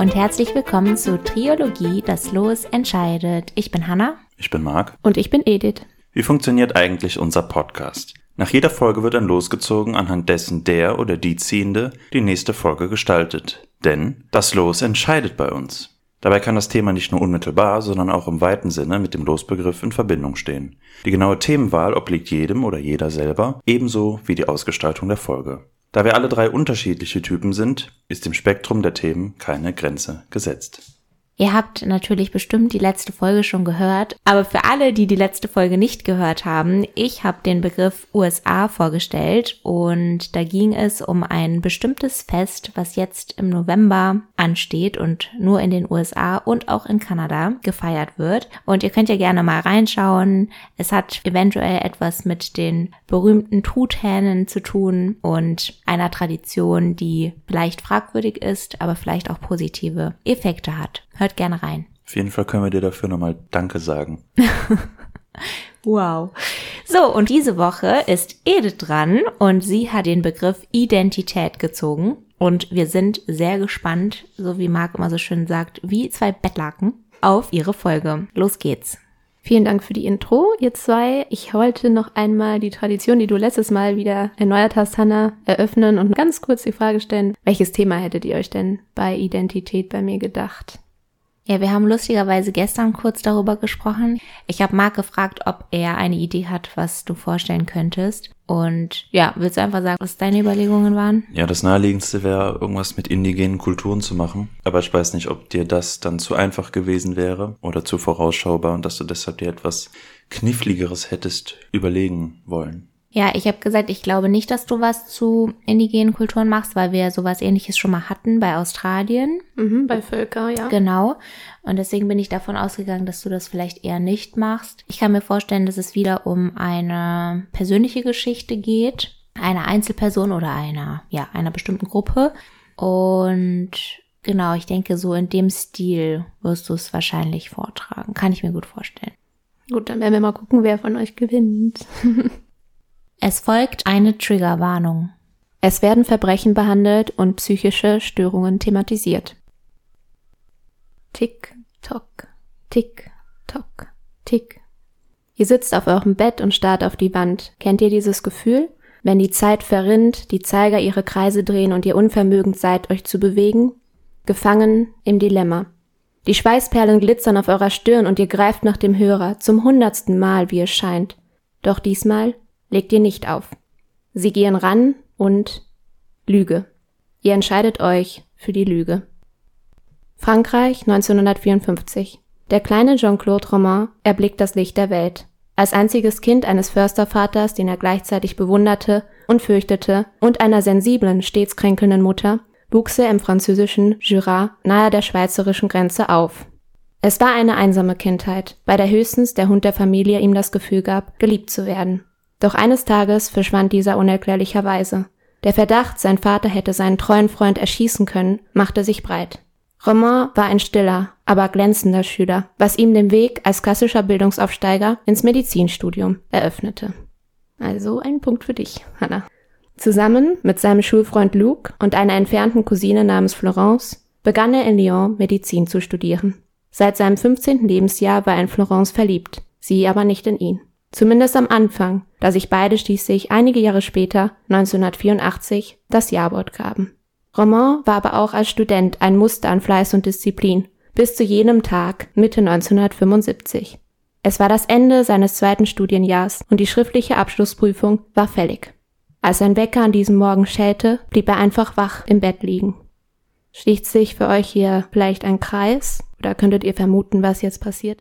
Und herzlich willkommen zu Triologie, das Los entscheidet. Ich bin Hanna. Ich bin Marc. Und ich bin Edith. Wie funktioniert eigentlich unser Podcast? Nach jeder Folge wird ein Los gezogen, anhand dessen der oder die Ziehende die nächste Folge gestaltet. Denn das Los entscheidet bei uns. Dabei kann das Thema nicht nur unmittelbar, sondern auch im weiten Sinne mit dem Losbegriff in Verbindung stehen. Die genaue Themenwahl obliegt jedem oder jeder selber, ebenso wie die Ausgestaltung der Folge. Da wir alle drei unterschiedliche Typen sind, ist im Spektrum der Themen keine Grenze gesetzt. Ihr habt natürlich bestimmt die letzte Folge schon gehört, aber für alle, die die letzte Folge nicht gehört haben, ich habe den Begriff USA vorgestellt und da ging es um ein bestimmtes Fest, was jetzt im November ansteht und nur in den USA und auch in Kanada gefeiert wird. Und ihr könnt ja gerne mal reinschauen. Es hat eventuell etwas mit den berühmten Truthähnen zu tun und einer Tradition, die vielleicht fragwürdig ist, aber vielleicht auch positive Effekte hat. Hört gerne rein. Auf jeden Fall können wir dir dafür nochmal Danke sagen. wow. So, und diese Woche ist Edith dran und sie hat den Begriff Identität gezogen. Und wir sind sehr gespannt, so wie Marc immer so schön sagt, wie zwei Bettlaken auf ihre Folge. Los geht's. Vielen Dank für die Intro, ihr zwei. Ich wollte noch einmal die Tradition, die du letztes Mal wieder erneuert hast, Hannah, eröffnen und ganz kurz die Frage stellen, welches Thema hättet ihr euch denn bei Identität bei mir gedacht? Ja, wir haben lustigerweise gestern kurz darüber gesprochen. Ich habe Marc gefragt, ob er eine Idee hat, was du vorstellen könntest. Und ja, willst du einfach sagen, was deine Überlegungen waren? Ja, das naheliegendste wäre, irgendwas mit indigenen Kulturen zu machen. Aber ich weiß nicht, ob dir das dann zu einfach gewesen wäre oder zu vorausschaubar und dass du deshalb dir etwas Kniffligeres hättest überlegen wollen. Ja, ich habe gesagt, ich glaube nicht, dass du was zu indigenen Kulturen machst, weil wir sowas ähnliches schon mal hatten bei Australien. Mhm, bei Völker, ja. Genau. Und deswegen bin ich davon ausgegangen, dass du das vielleicht eher nicht machst. Ich kann mir vorstellen, dass es wieder um eine persönliche Geschichte geht, einer Einzelperson oder einer, ja, einer bestimmten Gruppe. Und genau, ich denke, so in dem Stil wirst du es wahrscheinlich vortragen. Kann ich mir gut vorstellen. Gut, dann werden wir mal gucken, wer von euch gewinnt. Es folgt eine Triggerwarnung. Es werden Verbrechen behandelt und psychische Störungen thematisiert. Tick, tock, tick, tock, tick. Ihr sitzt auf eurem Bett und starrt auf die Wand. Kennt ihr dieses Gefühl? Wenn die Zeit verrinnt, die Zeiger ihre Kreise drehen und ihr unvermögend seid, euch zu bewegen? Gefangen im Dilemma. Die Schweißperlen glitzern auf eurer Stirn und ihr greift nach dem Hörer, zum hundertsten Mal, wie es scheint. Doch diesmal legt ihr nicht auf. Sie gehen ran und Lüge. Ihr entscheidet euch für die Lüge. Frankreich 1954. Der kleine Jean-Claude Romain erblickt das Licht der Welt. Als einziges Kind eines Förstervaters, den er gleichzeitig bewunderte und fürchtete, und einer sensiblen, stets kränkelnden Mutter, wuchs er im französischen Jura nahe der schweizerischen Grenze auf. Es war eine einsame Kindheit, bei der höchstens der Hund der Familie ihm das Gefühl gab, geliebt zu werden. Doch eines Tages verschwand dieser unerklärlicherweise. Der Verdacht, sein Vater hätte seinen treuen Freund erschießen können, machte sich breit. Romain war ein stiller, aber glänzender Schüler, was ihm den Weg als klassischer Bildungsaufsteiger ins Medizinstudium eröffnete. Also ein Punkt für dich, Hannah. Zusammen mit seinem Schulfreund Luke und einer entfernten Cousine namens Florence begann er in Lyon Medizin zu studieren. Seit seinem 15. Lebensjahr war er in Florence verliebt, sie aber nicht in ihn. Zumindest am Anfang, da sich beide schließlich einige Jahre später, 1984, das Jawort gaben. Roman war aber auch als Student ein Muster an Fleiß und Disziplin, bis zu jenem Tag Mitte 1975. Es war das Ende seines zweiten Studienjahrs und die schriftliche Abschlussprüfung war fällig. Als sein Wecker an diesem Morgen schellte, blieb er einfach wach im Bett liegen. Schließt sich für euch hier vielleicht ein Kreis? Oder könntet ihr vermuten, was jetzt passiert?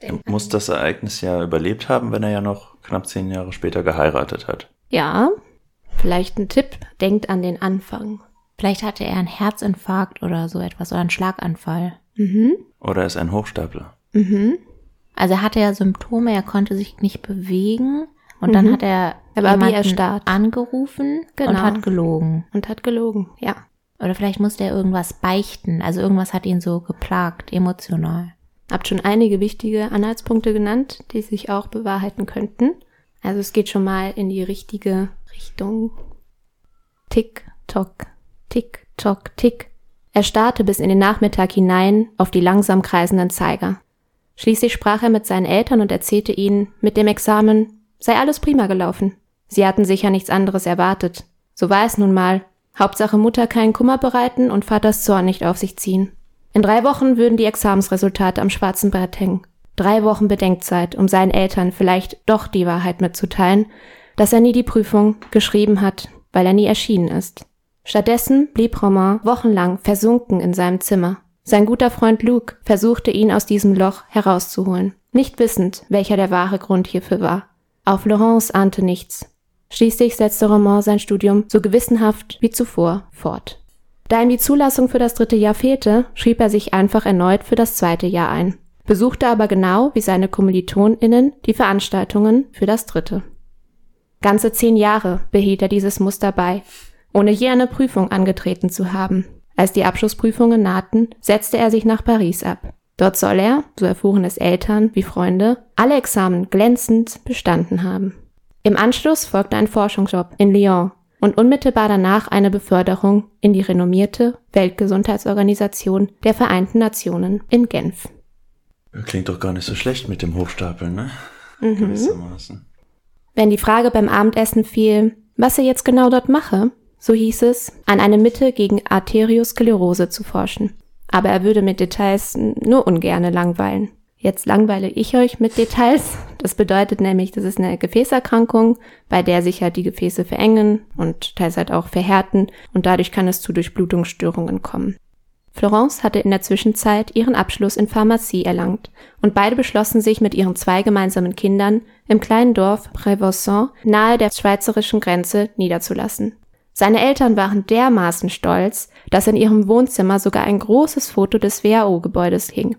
Er muss das Ereignis ja überlebt haben, wenn er ja noch knapp zehn Jahre später geheiratet hat. Ja, vielleicht ein Tipp, denkt an den Anfang. Vielleicht hatte er einen Herzinfarkt oder so etwas oder einen Schlaganfall. Mhm. Oder er ist ein Hochstapler. Mhm. Also er hatte ja Symptome, er konnte sich nicht bewegen und mhm. dann hat er aber wie erstarrt. angerufen genau. und hat gelogen. Und hat gelogen, ja. Oder vielleicht musste er irgendwas beichten, also irgendwas hat ihn so geplagt, emotional. Habt schon einige wichtige Anhaltspunkte genannt, die sich auch bewahrheiten könnten. Also es geht schon mal in die richtige Richtung. Tick, tock, tick, tock, tick. Er starrte bis in den Nachmittag hinein auf die langsam kreisenden Zeiger. Schließlich sprach er mit seinen Eltern und erzählte ihnen, mit dem Examen sei alles prima gelaufen. Sie hatten sicher nichts anderes erwartet. So war es nun mal. Hauptsache Mutter keinen Kummer bereiten und Vaters Zorn nicht auf sich ziehen. In drei Wochen würden die Examensresultate am schwarzen Brett hängen. Drei Wochen Bedenkzeit, um seinen Eltern vielleicht doch die Wahrheit mitzuteilen, dass er nie die Prüfung geschrieben hat, weil er nie erschienen ist. Stattdessen blieb Romain wochenlang versunken in seinem Zimmer. Sein guter Freund Luke versuchte ihn aus diesem Loch herauszuholen, nicht wissend, welcher der wahre Grund hierfür war. Auch Florence ahnte nichts. Schließlich setzte Romain sein Studium so gewissenhaft wie zuvor fort. Da ihm die Zulassung für das dritte Jahr fehlte, schrieb er sich einfach erneut für das zweite Jahr ein, besuchte aber genau wie seine KommilitonInnen die Veranstaltungen für das dritte. Ganze zehn Jahre behielt er dieses Muster bei, ohne je eine Prüfung angetreten zu haben. Als die Abschlussprüfungen nahten, setzte er sich nach Paris ab. Dort soll er, so erfuhren es Eltern wie Freunde, alle Examen glänzend bestanden haben. Im Anschluss folgte ein Forschungsjob in Lyon und unmittelbar danach eine Beförderung in die renommierte Weltgesundheitsorganisation der Vereinten Nationen in Genf. Klingt doch gar nicht so schlecht mit dem Hochstapeln, ne? Mhm. Gewissermaßen. Wenn die Frage beim Abendessen fiel, was er jetzt genau dort mache, so hieß es, an eine Mitte gegen Arteriosklerose zu forschen. Aber er würde mit Details nur ungerne langweilen. Jetzt langweile ich euch mit Details. Das bedeutet nämlich, das ist eine Gefäßerkrankung, bei der sich halt die Gefäße verengen und teils halt auch verhärten und dadurch kann es zu Durchblutungsstörungen kommen. Florence hatte in der Zwischenzeit ihren Abschluss in Pharmazie erlangt und beide beschlossen sich mit ihren zwei gemeinsamen Kindern im kleinen Dorf Prévost nahe der schweizerischen Grenze niederzulassen. Seine Eltern waren dermaßen stolz, dass in ihrem Wohnzimmer sogar ein großes Foto des WHO-Gebäudes hing.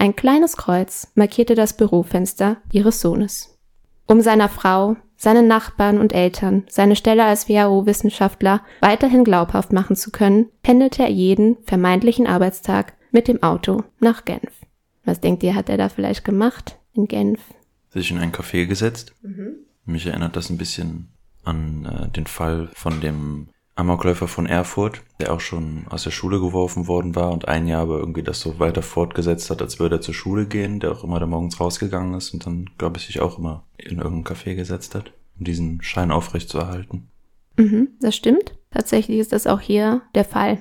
Ein kleines Kreuz markierte das Bürofenster ihres Sohnes. Um seiner Frau, seinen Nachbarn und Eltern seine Stelle als WHO-Wissenschaftler weiterhin glaubhaft machen zu können, pendelte er jeden vermeintlichen Arbeitstag mit dem Auto nach Genf. Was denkt ihr, hat er da vielleicht gemacht in Genf? Sich in ein Café gesetzt. Mhm. Mich erinnert das ein bisschen an äh, den Fall von dem Amokläufer von Erfurt, der auch schon aus der Schule geworfen worden war und ein Jahr aber irgendwie das so weiter fortgesetzt hat, als würde er zur Schule gehen, der auch immer da morgens rausgegangen ist und dann, glaube ich, sich auch immer in irgendein Café gesetzt hat, um diesen Schein aufrechtzuerhalten. Mhm, das stimmt. Tatsächlich ist das auch hier der Fall.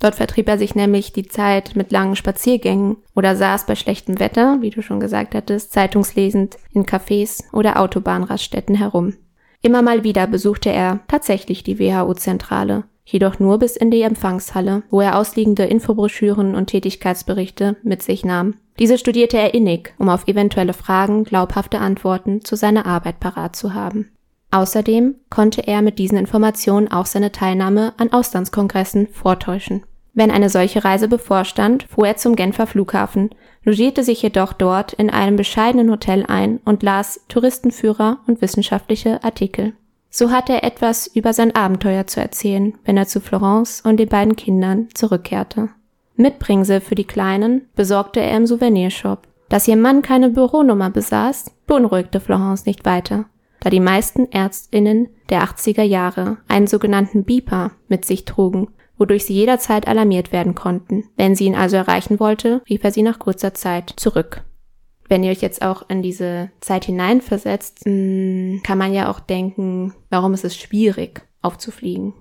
Dort vertrieb er sich nämlich die Zeit mit langen Spaziergängen oder saß bei schlechtem Wetter, wie du schon gesagt hattest, zeitungslesend in Cafés oder Autobahnraststätten herum. Immer mal wieder besuchte er tatsächlich die WHO-Zentrale, jedoch nur bis in die Empfangshalle, wo er ausliegende Infobroschüren und Tätigkeitsberichte mit sich nahm. Diese studierte er innig, um auf eventuelle Fragen glaubhafte Antworten zu seiner Arbeit parat zu haben. Außerdem konnte er mit diesen Informationen auch seine Teilnahme an Auslandskongressen vortäuschen. Wenn eine solche Reise bevorstand, fuhr er zum Genfer Flughafen, logierte sich jedoch dort in einem bescheidenen Hotel ein und las Touristenführer und wissenschaftliche Artikel. So hatte er etwas über sein Abenteuer zu erzählen, wenn er zu Florence und den beiden Kindern zurückkehrte. Mitbringsel für die Kleinen besorgte er im Souvenirshop. Dass ihr Mann keine Büronummer besaß, beunruhigte Florence nicht weiter, da die meisten Ärztinnen der 80er Jahre einen sogenannten Beeper mit sich trugen wodurch sie jederzeit alarmiert werden konnten. Wenn sie ihn also erreichen wollte, rief er sie nach kurzer Zeit zurück. Wenn ihr euch jetzt auch in diese Zeit hineinversetzt, hm, kann man ja auch denken, warum ist es schwierig, aufzufliegen?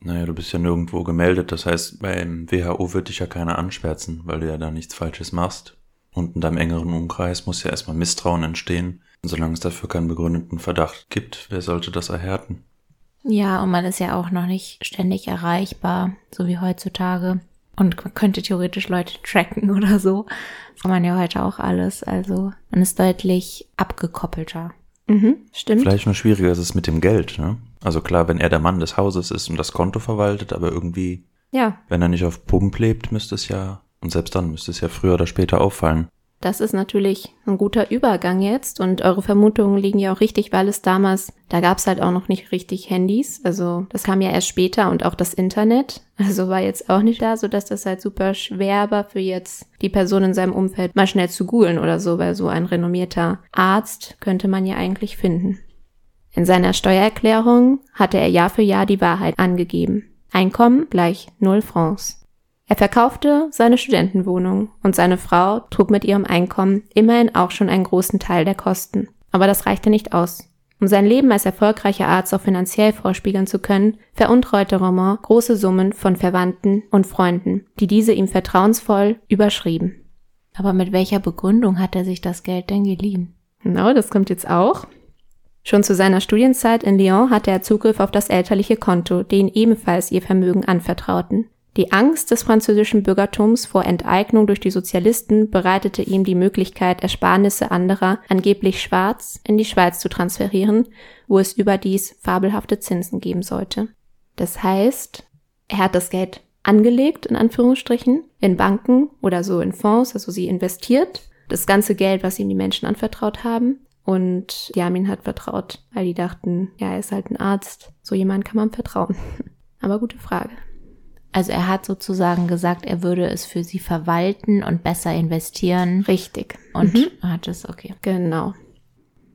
Naja, du bist ja nirgendwo gemeldet, das heißt, beim WHO wird dich ja keiner anschwärzen, weil du ja da nichts Falsches machst. Und in deinem engeren Umkreis muss ja erstmal Misstrauen entstehen. Und solange es dafür keinen begründeten Verdacht gibt, wer sollte das erhärten? Ja, und man ist ja auch noch nicht ständig erreichbar, so wie heutzutage. Und man könnte theoretisch Leute tracken oder so. Das kann man ja heute auch alles. Also man ist deutlich abgekoppelter. Mhm, stimmt. Vielleicht nur schwieriger ist es mit dem Geld, ne? Also klar, wenn er der Mann des Hauses ist und das Konto verwaltet, aber irgendwie, Ja, wenn er nicht auf Pump lebt, müsste es ja, und selbst dann müsste es ja früher oder später auffallen. Das ist natürlich ein guter Übergang jetzt und eure Vermutungen liegen ja auch richtig, weil es damals, da gab es halt auch noch nicht richtig Handys. Also das kam ja erst später und auch das Internet. Also war jetzt auch nicht da, so dass das halt super schwer war für jetzt die Person in seinem Umfeld mal schnell zu googeln oder so, weil so ein renommierter Arzt könnte man ja eigentlich finden. In seiner Steuererklärung hatte er Jahr für Jahr die Wahrheit angegeben. Einkommen gleich 0 Francs. Er verkaufte seine Studentenwohnung und seine Frau trug mit ihrem Einkommen immerhin auch schon einen großen Teil der Kosten. Aber das reichte nicht aus. Um sein Leben als erfolgreicher Arzt auch finanziell vorspiegeln zu können, veruntreute Roman große Summen von Verwandten und Freunden, die diese ihm vertrauensvoll überschrieben. Aber mit welcher Begründung hat er sich das Geld denn geliehen? Genau, das kommt jetzt auch. Schon zu seiner Studienzeit in Lyon hatte er Zugriff auf das elterliche Konto, den ebenfalls ihr Vermögen anvertrauten. Die Angst des französischen Bürgertums vor Enteignung durch die Sozialisten bereitete ihm die Möglichkeit, Ersparnisse anderer, angeblich schwarz, in die Schweiz zu transferieren, wo es überdies fabelhafte Zinsen geben sollte. Das heißt, er hat das Geld angelegt, in Anführungsstrichen, in Banken oder so in Fonds, also sie investiert, das ganze Geld, was ihm die Menschen anvertraut haben. Und die haben ihn halt vertraut, weil die dachten, ja, er ist halt ein Arzt, so jemand kann man vertrauen. Aber gute Frage. Also er hat sozusagen gesagt, er würde es für sie verwalten und besser investieren. Richtig. Und mhm. hat es, okay. Genau.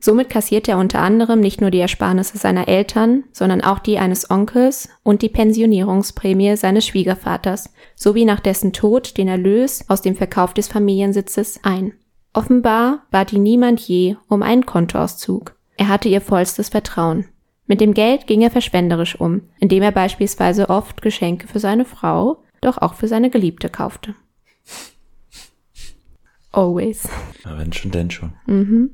Somit kassiert er unter anderem nicht nur die Ersparnisse seiner Eltern, sondern auch die eines Onkels und die Pensionierungsprämie seines Schwiegervaters, sowie nach dessen Tod den Erlös aus dem Verkauf des Familiensitzes ein. Offenbar bat ihn niemand je um einen Kontoauszug. Er hatte ihr vollstes Vertrauen. Mit dem Geld ging er verschwenderisch um, indem er beispielsweise oft Geschenke für seine Frau, doch auch für seine Geliebte kaufte. Always. Ja, wenn schon, denn schon. Mhm.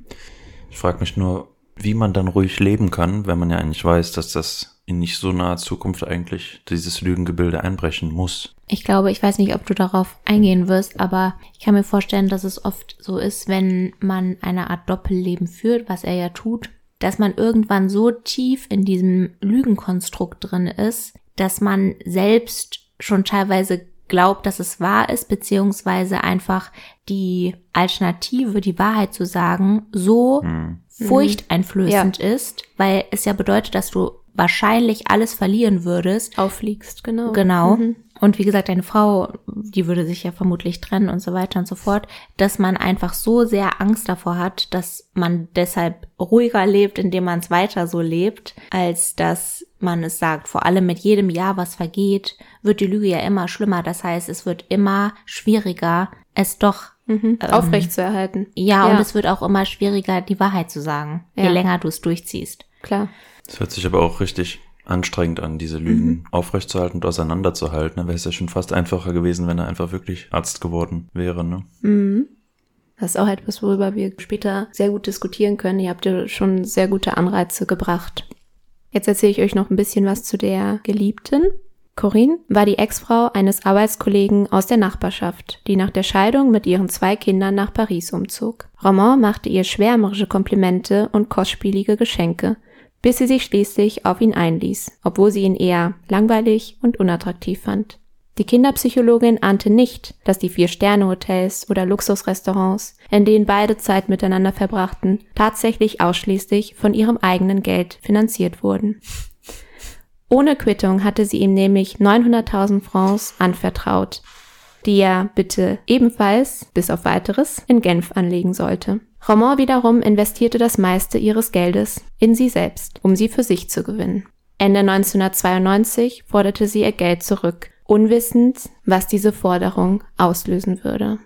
Ich frage mich nur, wie man dann ruhig leben kann, wenn man ja eigentlich weiß, dass das in nicht so naher Zukunft eigentlich dieses Lügengebilde einbrechen muss. Ich glaube, ich weiß nicht, ob du darauf eingehen wirst, aber ich kann mir vorstellen, dass es oft so ist, wenn man eine Art Doppelleben führt, was er ja tut, dass man irgendwann so tief in diesem Lügenkonstrukt drin ist, dass man selbst schon teilweise glaubt, dass es wahr ist, beziehungsweise einfach die Alternative, die Wahrheit zu sagen, so mhm. furchteinflößend ja. ist, weil es ja bedeutet, dass du wahrscheinlich alles verlieren würdest. Auffliegst, genau. Genau. Mhm. Und wie gesagt, deine Frau, die würde sich ja vermutlich trennen und so weiter und so fort, dass man einfach so sehr Angst davor hat, dass man deshalb ruhiger lebt, indem man es weiter so lebt, als dass man es sagt. Vor allem mit jedem Jahr, was vergeht, wird die Lüge ja immer schlimmer. Das heißt, es wird immer schwieriger, es doch mhm. ähm, aufrecht zu erhalten. Ja, ja, und es wird auch immer schwieriger, die Wahrheit zu sagen, ja. je länger du es durchziehst. Klar. Das hört sich aber auch richtig anstrengend an, diese Lügen mhm. aufrechtzuerhalten und auseinanderzuhalten. Da wäre es ja schon fast einfacher gewesen, wenn er einfach wirklich Arzt geworden wäre. Ne? Mhm. Das ist auch etwas, worüber wir später sehr gut diskutieren können. Ihr habt ja schon sehr gute Anreize gebracht. Jetzt erzähle ich euch noch ein bisschen was zu der Geliebten. Corinne war die Ex-Frau eines Arbeitskollegen aus der Nachbarschaft, die nach der Scheidung mit ihren zwei Kindern nach Paris umzog. Roman machte ihr schwärmerische Komplimente und kostspielige Geschenke, bis sie sich schließlich auf ihn einließ, obwohl sie ihn eher langweilig und unattraktiv fand. Die Kinderpsychologin ahnte nicht, dass die Vier-Sterne-Hotels oder Luxusrestaurants, in denen beide Zeit miteinander verbrachten, tatsächlich ausschließlich von ihrem eigenen Geld finanziert wurden. Ohne Quittung hatte sie ihm nämlich 900.000 Francs anvertraut, die er bitte ebenfalls, bis auf weiteres, in Genf anlegen sollte. Roman wiederum investierte das meiste ihres Geldes in sie selbst, um sie für sich zu gewinnen. Ende 1992 forderte sie ihr Geld zurück, unwissend, was diese Forderung auslösen würde.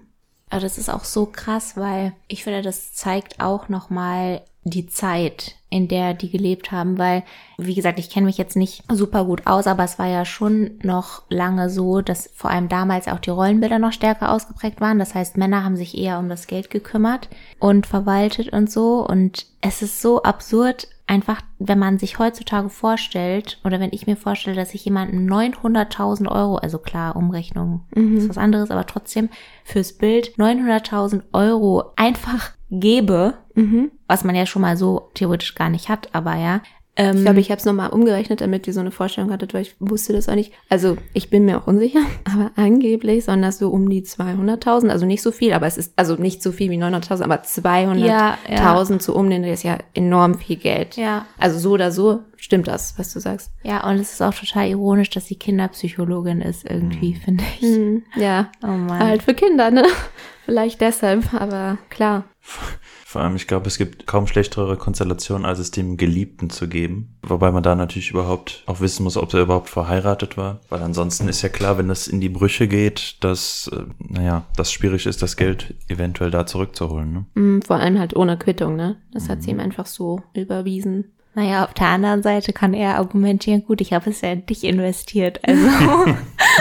Aber das ist auch so krass, weil ich finde, das zeigt auch nochmal die Zeit, in der die gelebt haben, weil, wie gesagt, ich kenne mich jetzt nicht super gut aus, aber es war ja schon noch lange so, dass vor allem damals auch die Rollenbilder noch stärker ausgeprägt waren. Das heißt, Männer haben sich eher um das Geld gekümmert und verwaltet und so. Und es ist so absurd, einfach, wenn man sich heutzutage vorstellt, oder wenn ich mir vorstelle, dass ich jemanden 900.000 Euro, also klar, Umrechnung mhm. ist was anderes, aber trotzdem fürs Bild 900.000 Euro einfach gebe, mhm. was man ja schon mal so theoretisch gar nicht hat, aber ja, ähm, ich glaube, ich habe es nochmal umgerechnet, damit ihr so eine Vorstellung hattet, weil ich wusste das auch nicht. Also ich bin mir auch unsicher, aber angeblich sollen das so um die 200.000, also nicht so viel, aber es ist, also nicht so viel wie 900.000, aber 200.000 ja, ja. zu um den ist ja enorm viel Geld. Ja. Also so oder so stimmt das, was du sagst. Ja, und es ist auch total ironisch, dass sie Kinderpsychologin ist irgendwie, mhm. finde ich. Mhm, ja. Oh Mann. Halt für Kinder, ne? Vielleicht deshalb, aber klar. Vor allem, ich glaube, es gibt kaum schlechtere Konstellationen, als es dem Geliebten zu geben. Wobei man da natürlich überhaupt auch wissen muss, ob er überhaupt verheiratet war. Weil ansonsten ist ja klar, wenn das in die Brüche geht, dass, äh, naja, das schwierig ist, das Geld eventuell da zurückzuholen. Ne? Mm, vor allem halt ohne Quittung, ne? Das hat sie ihm einfach so überwiesen. Naja, auf der anderen Seite kann er argumentieren, gut, ich habe es ja in dich investiert. Also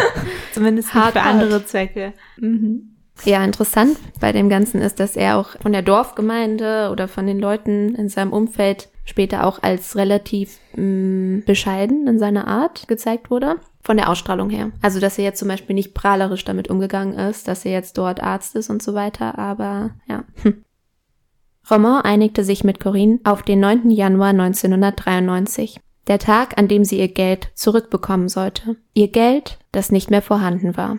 zumindest Hart, für hart. andere Zwecke. Mhm. Ja, interessant bei dem Ganzen ist, dass er auch von der Dorfgemeinde oder von den Leuten in seinem Umfeld später auch als relativ mh, bescheiden in seiner Art gezeigt wurde. Von der Ausstrahlung her. Also, dass er jetzt zum Beispiel nicht prahlerisch damit umgegangen ist, dass er jetzt dort Arzt ist und so weiter, aber ja. Hm. Romain einigte sich mit Corinne auf den 9. Januar 1993. Der Tag, an dem sie ihr Geld zurückbekommen sollte. Ihr Geld, das nicht mehr vorhanden war.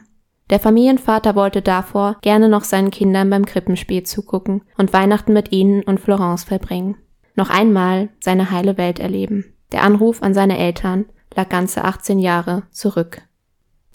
Der Familienvater wollte davor gerne noch seinen Kindern beim Krippenspiel zugucken und Weihnachten mit ihnen und Florence verbringen. Noch einmal seine heile Welt erleben. Der Anruf an seine Eltern lag ganze 18 Jahre zurück.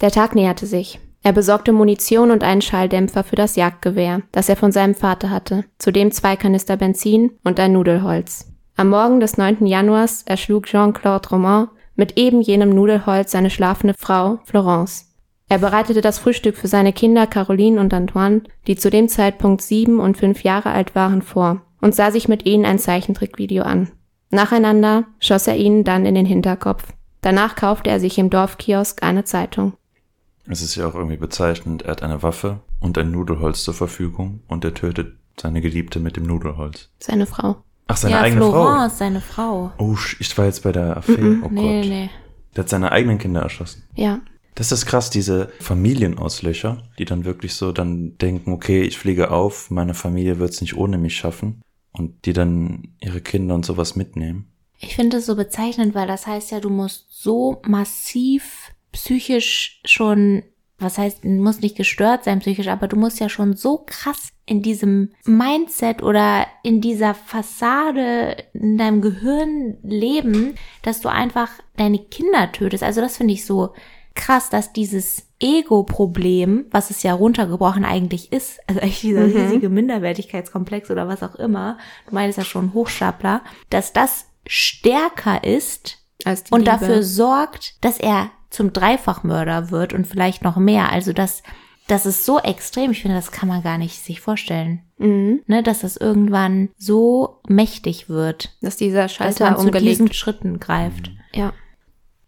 Der Tag näherte sich. Er besorgte Munition und einen Schalldämpfer für das Jagdgewehr, das er von seinem Vater hatte, zudem zwei Kanister Benzin und ein Nudelholz. Am Morgen des 9. Januars erschlug Jean-Claude Roman mit eben jenem Nudelholz seine schlafende Frau Florence. Er bereitete das Frühstück für seine Kinder Caroline und Antoine, die zu dem Zeitpunkt sieben und fünf Jahre alt waren, vor und sah sich mit ihnen ein Zeichentrickvideo an. Nacheinander schoss er ihnen dann in den Hinterkopf. Danach kaufte er sich im Dorfkiosk eine Zeitung. Es ist ja auch irgendwie bezeichnend, er hat eine Waffe und ein Nudelholz zur Verfügung und er tötet seine Geliebte mit dem Nudelholz. Seine Frau. Ach, seine ja, eigene Florence, seine Frau. Frau. Oh, ich war jetzt bei der Affäre. Oh nee, Gott. nee. Der hat seine eigenen Kinder erschossen. Ja. Das ist krass, diese Familienauslöcher, die dann wirklich so dann denken, okay, ich fliege auf, meine Familie wird es nicht ohne mich schaffen und die dann ihre Kinder und sowas mitnehmen. Ich finde es so bezeichnend, weil das heißt ja, du musst so massiv psychisch schon, was heißt, du musst nicht gestört sein psychisch, aber du musst ja schon so krass in diesem Mindset oder in dieser Fassade in deinem Gehirn leben, dass du einfach deine Kinder tötest. Also das finde ich so krass, dass dieses Ego-Problem, was es ja runtergebrochen eigentlich ist, also eigentlich dieser Mhm. riesige Minderwertigkeitskomplex oder was auch immer, du meinst ja schon Hochstapler, dass das stärker ist und Liebe. dafür sorgt, dass er zum Dreifachmörder wird und vielleicht noch mehr. Also das, das ist so extrem. Ich finde, das kann man gar nicht sich vorstellen. Mhm. Ne, dass das irgendwann so mächtig wird, Dass dieser dass Schalter man zu umgelegt diesen Schritten greift. Ja.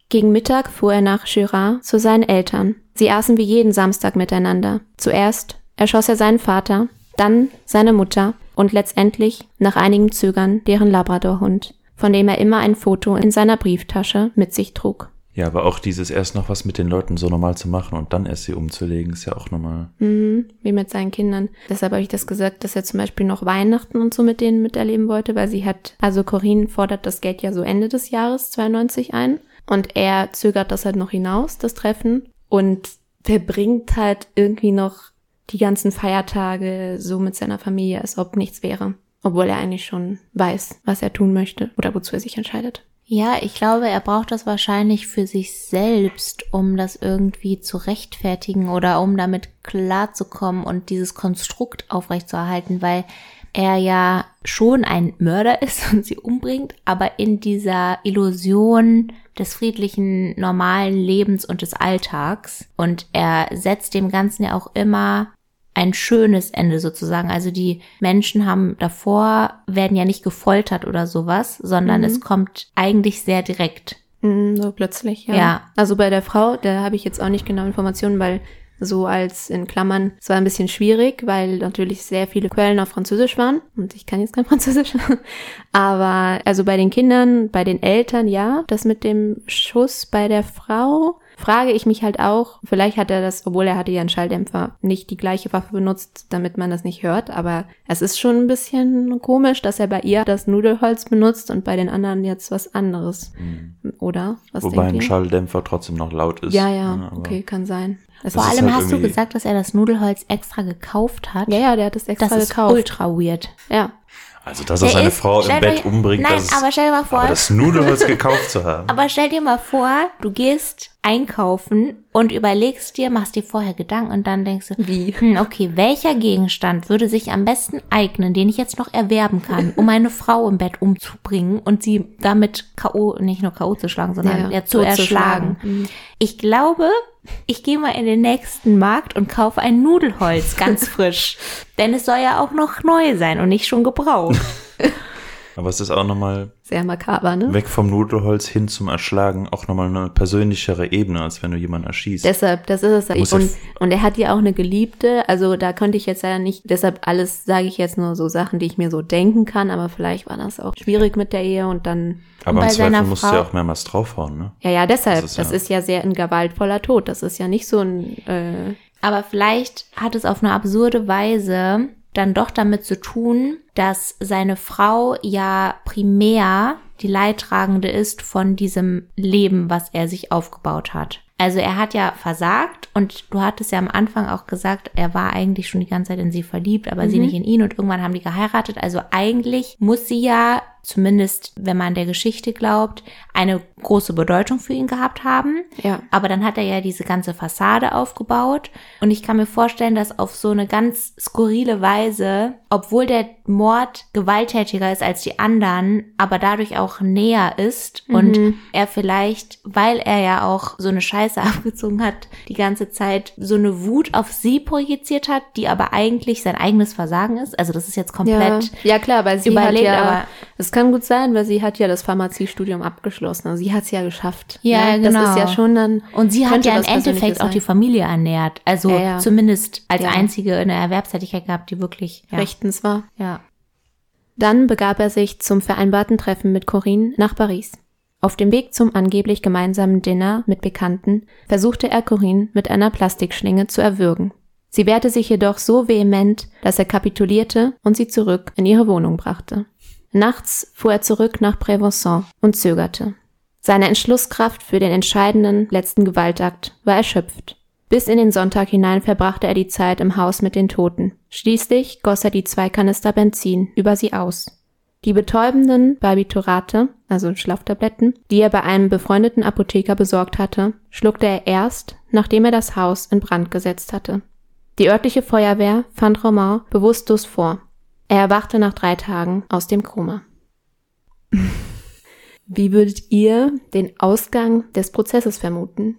Gegen Mittag fuhr er nach Girard zu seinen Eltern. Sie aßen wie jeden Samstag miteinander. Zuerst erschoss er seinen Vater, dann seine Mutter und letztendlich, nach einigem Zögern, deren Labradorhund, von dem er immer ein Foto in seiner Brieftasche mit sich trug. Ja, aber auch dieses erst noch was mit den Leuten so normal zu machen und dann erst sie umzulegen, ist ja auch nochmal. Mhm, wie mit seinen Kindern. Deshalb habe ich das gesagt, dass er zum Beispiel noch Weihnachten und so mit denen miterleben wollte, weil sie hat, also Corinne fordert das Geld ja so Ende des Jahres 92 ein und er zögert das halt noch hinaus, das Treffen und verbringt halt irgendwie noch die ganzen Feiertage so mit seiner Familie, als ob nichts wäre. Obwohl er eigentlich schon weiß, was er tun möchte oder wozu er sich entscheidet. Ja, ich glaube, er braucht das wahrscheinlich für sich selbst, um das irgendwie zu rechtfertigen oder um damit klarzukommen und dieses Konstrukt aufrechtzuerhalten, weil er ja schon ein Mörder ist und sie umbringt, aber in dieser Illusion des friedlichen, normalen Lebens und des Alltags. Und er setzt dem Ganzen ja auch immer ein schönes Ende sozusagen. Also die Menschen haben davor, werden ja nicht gefoltert oder sowas, sondern Mhm. es kommt eigentlich sehr direkt. Mm, So plötzlich, ja. Ja. Also bei der Frau, da habe ich jetzt auch nicht genau Informationen, weil so als in Klammern, es war ein bisschen schwierig, weil natürlich sehr viele Quellen auf Französisch waren. Und ich kann jetzt kein Französisch. Aber also bei den Kindern, bei den Eltern, ja, das mit dem Schuss bei der Frau, frage ich mich halt auch, vielleicht hat er das, obwohl er hatte ja einen Schalldämpfer, nicht die gleiche Waffe benutzt, damit man das nicht hört, aber es ist schon ein bisschen komisch, dass er bei ihr das Nudelholz benutzt und bei den anderen jetzt was anderes. Oder? Was Wobei ein ihr? Schalldämpfer trotzdem noch laut ist. Ja, ja, aber- okay, kann sein. Vor Das ist allem halt hast du gesagt, dass er das Nudelholz extra gekauft hat. ja, ja, der hat es extra das ist gekauft. ultra weird. Ja. Also, dass er seine ist- Frau im Bett euch- umbringt, Nein, das ist, aber stell dir mal vor, aber das Nudelholz gekauft zu haben. Aber stell dir mal vor, du gehst einkaufen und überlegst dir, machst dir vorher Gedanken und dann denkst du, Wie? Hm, okay, welcher Gegenstand würde sich am besten eignen, den ich jetzt noch erwerben kann, um eine Frau im Bett umzubringen und sie damit K.O., nicht nur K.O. zu schlagen, sondern ja, Ja, zu erschlagen. Mhm. Ich glaube, ich gehe mal in den nächsten Markt und kaufe ein Nudelholz, ganz frisch. Denn es soll ja auch noch neu sein und nicht schon gebraucht. Aber es ist auch nochmal Sehr makaber, ne? weg vom Nudelholz hin zum Erschlagen auch nochmal eine persönlichere Ebene, als wenn du jemanden erschießt. Deshalb, das ist es. Und, und er hat ja auch eine Geliebte. Also da konnte ich jetzt ja nicht, deshalb alles sage ich jetzt nur so Sachen, die ich mir so denken kann. Aber vielleicht war das auch schwierig mit der Ehe und dann, Aber bei im seiner Zweifel musst du Frau- ja auch mehrmals draufhauen, ne? ja, ja, deshalb. Das Das ist ist, ja- ja sehr ein gewaltvoller Tod. Das ist ja nicht so ein, äh, Aber vielleicht hat es auf eine absurde Weise dann doch damit zu tun, dass seine Frau ja primär die Leidtragende ist von diesem Leben, was er sich aufgebaut hat. Also er hat ja versagt und du hattest ja am Anfang auch gesagt, er war eigentlich schon die ganze Zeit in sie verliebt, aber sie nicht in ihn und irgendwann haben die geheiratet. Also eigentlich muss sie ja, zumindest wenn man der Geschichte glaubt, eine große Bedeutung für ihn gehabt haben. ja. Aber dann hat er ja diese ganze Fassade aufgebaut. Und ich kann mir vorstellen, dass auf so eine ganz skurrile Weise, obwohl der Mord gewalttätiger ist als die anderen, aber dadurch auch näher ist und er vielleicht, weil er ja auch so eine Scheiße abgezogen hat, die ganze Zeit so eine Wut auf sie projiziert hat, die aber eigentlich sein eigenes Versagen ist. Also das ist jetzt Ja, komplett ja klar, weil sie überlegt, ja, aber- es kann gut sein, weil sie hat ja das Pharmaziestudium abgeschlossen. Also sie hat es ja geschafft. Ja, ne? genau. Das ist ja schon dann. Und sie hat ja im Endeffekt auch die Familie ernährt. Also Ja, ja. zumindest als Ja. einzige eine Erwerbstätigkeit gehabt, die wirklich rechtens war. Ja. Dann begab er sich zum vereinbarten Treffen mit Corinne nach Paris. Auf dem Weg zum angeblich gemeinsamen Dinner mit Bekannten versuchte er Corinne mit einer Plastikschlinge zu erwürgen. Sie wehrte sich jedoch so vehement, dass er kapitulierte und sie zurück in ihre Wohnung brachte. Nachts fuhr er zurück nach Prévenson und zögerte. Seine Entschlusskraft für den entscheidenden letzten Gewaltakt war erschöpft. Bis in den Sonntag hinein verbrachte er die Zeit im Haus mit den Toten. Schließlich goss er die zwei Kanister Benzin über sie aus. Die betäubenden Barbiturate, also Schlaftabletten, die er bei einem befreundeten Apotheker besorgt hatte, schluckte er erst, nachdem er das Haus in Brand gesetzt hatte. Die örtliche Feuerwehr fand Romain bewusstlos vor. Er erwachte nach drei Tagen aus dem Koma. Wie würdet ihr den Ausgang des Prozesses vermuten?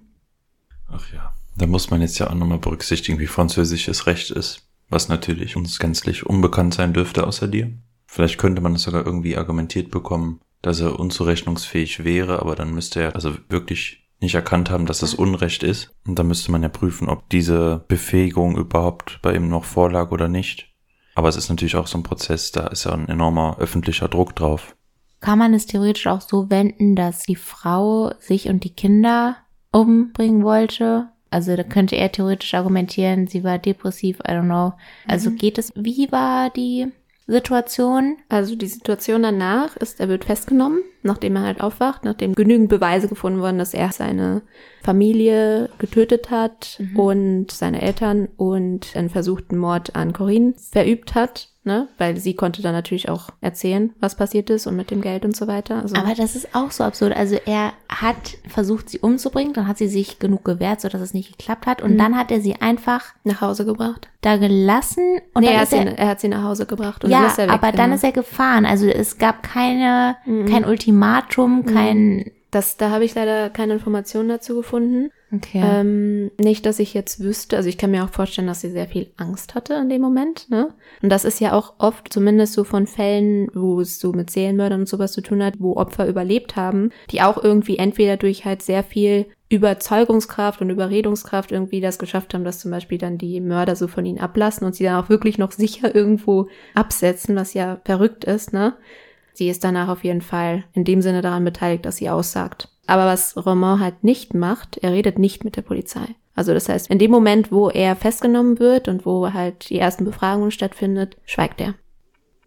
Ach ja. Da muss man jetzt ja auch nochmal berücksichtigen, wie französisches Recht ist, was natürlich uns gänzlich unbekannt sein dürfte außer dir. Vielleicht könnte man es sogar irgendwie argumentiert bekommen, dass er unzurechnungsfähig wäre, aber dann müsste er also wirklich nicht erkannt haben, dass es Unrecht ist. Und dann müsste man ja prüfen, ob diese Befähigung überhaupt bei ihm noch vorlag oder nicht. Aber es ist natürlich auch so ein Prozess, da ist ja ein enormer öffentlicher Druck drauf. Kann man es theoretisch auch so wenden, dass die Frau sich und die Kinder umbringen wollte? Also da könnte er theoretisch argumentieren, sie war depressiv, I don't know. Also geht es, wie war die Situation? Also die Situation danach ist, er wird festgenommen, nachdem er halt aufwacht, nachdem genügend Beweise gefunden wurden, dass er seine Familie getötet hat und seine Eltern und einen versuchten Mord an Corinne verübt hat, ne? Weil sie konnte dann natürlich auch erzählen, was passiert ist und mit dem Geld und so weiter. Also Aber das ist auch so absurd. Also er hat versucht, sie umzubringen, dann hat sie sich genug gewehrt, sodass es nicht geklappt hat. Und dann hat er sie einfach nach Hause gebracht. da gelassen und Nee, dann er, hat sie, er, er hat sie nach Hause gebracht und ja, dann ist er weg. aber dann genau. ist er gefahren. Also es gab keine, kein Ultimatum, kein, das, da habe ich leider keine Informationen dazu gefunden. okay. Ähm, nicht, dass ich jetzt wüsste, also ich kann mir auch vorstellen, dass sie sehr viel Angst hatte in dem Moment, ne? Und das ist ja auch oft, zumindest so von Fällen, wo es so mit Seelenmördern und sowas zu tun hat, wo Opfer überlebt haben, die auch irgendwie entweder durch halt sehr viel Überzeugungskraft und Überredungskraft irgendwie das geschafft haben, dass zum Beispiel dann die Mörder so von ihnen ablassen und sie dann auch wirklich noch sicher irgendwo absetzen, was ja verrückt ist, ne? Sie ist danach auf jeden Fall in dem Sinne daran beteiligt, dass sie aussagt. Aber was Romain halt nicht macht, er redet nicht mit der Polizei. Also das heißt, in dem Moment, wo er festgenommen wird und wo halt die ersten Befragungen stattfindet, schweigt er.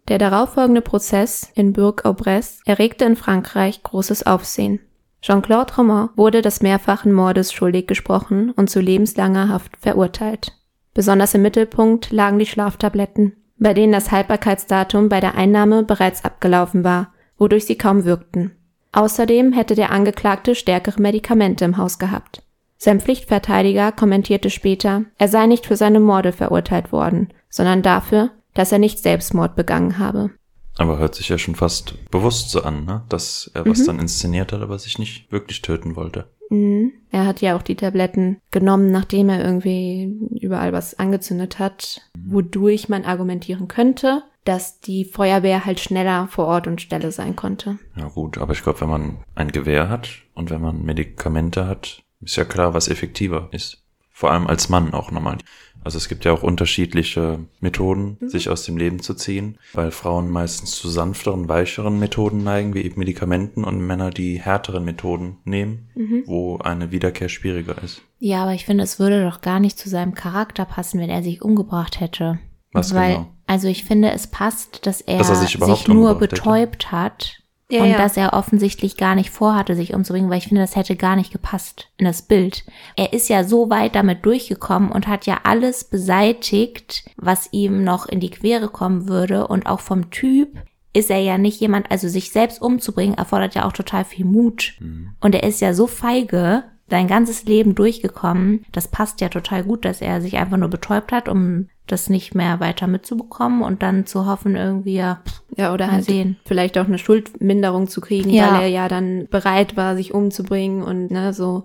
Der darauffolgende Prozess in Bourg-Aubresse erregte in Frankreich großes Aufsehen. Jean-Claude Romain wurde des mehrfachen Mordes schuldig gesprochen und zu lebenslanger Haft verurteilt. Besonders im Mittelpunkt lagen die Schlaftabletten, bei denen das Haltbarkeitsdatum bei der Einnahme bereits abgelaufen war, wodurch sie kaum wirkten. Außerdem hätte der Angeklagte stärkere Medikamente im Haus gehabt. Sein Pflichtverteidiger kommentierte später, er sei nicht für seine Morde verurteilt worden, sondern dafür, dass er nicht Selbstmord begangen habe. Aber hört sich ja schon fast bewusst so an, ne? dass er was mhm. dann inszeniert hat, aber sich nicht wirklich töten wollte. Mhm. Er hat ja auch die Tabletten genommen, nachdem er irgendwie überall was angezündet hat, wodurch man argumentieren könnte, dass die Feuerwehr halt schneller vor Ort und Stelle sein konnte. Ja gut, aber ich glaube, wenn man ein Gewehr hat und wenn man Medikamente hat, ist ja klar, was effektiver ist. Vor allem als Mann auch nochmal. Also es gibt ja auch unterschiedliche Methoden, mhm. sich aus dem Leben zu ziehen, weil Frauen meistens zu sanfteren, weicheren Methoden neigen, wie eben Medikamenten und Männer die härteren Methoden nehmen, mhm. wo eine Wiederkehr schwieriger ist. Ja, aber ich finde, es würde doch gar nicht zu seinem Charakter passen, wenn er sich umgebracht hätte. Was weil, genau? Also ich finde, es passt, dass er, dass er sich, sich nur betäubt hätte. hat ja, und ja. dass er offensichtlich gar nicht vorhatte, sich umzubringen, weil ich finde, das hätte gar nicht gepasst in das Bild. Er ist ja so weit damit durchgekommen und hat ja alles beseitigt, was ihm noch in die Quere kommen würde. Und auch vom Typ ist er ja nicht jemand, also sich selbst umzubringen, erfordert ja auch total viel Mut. Mhm. Und er ist ja so feige, sein ganzes Leben durchgekommen. Das passt ja total gut, dass er sich einfach nur betäubt hat, um das nicht mehr weiter mitzubekommen und dann zu hoffen, irgendwie ja. Ja, oder halt sehen. vielleicht auch eine Schuldminderung zu kriegen, ja. weil er ja dann bereit war, sich umzubringen und ne, so.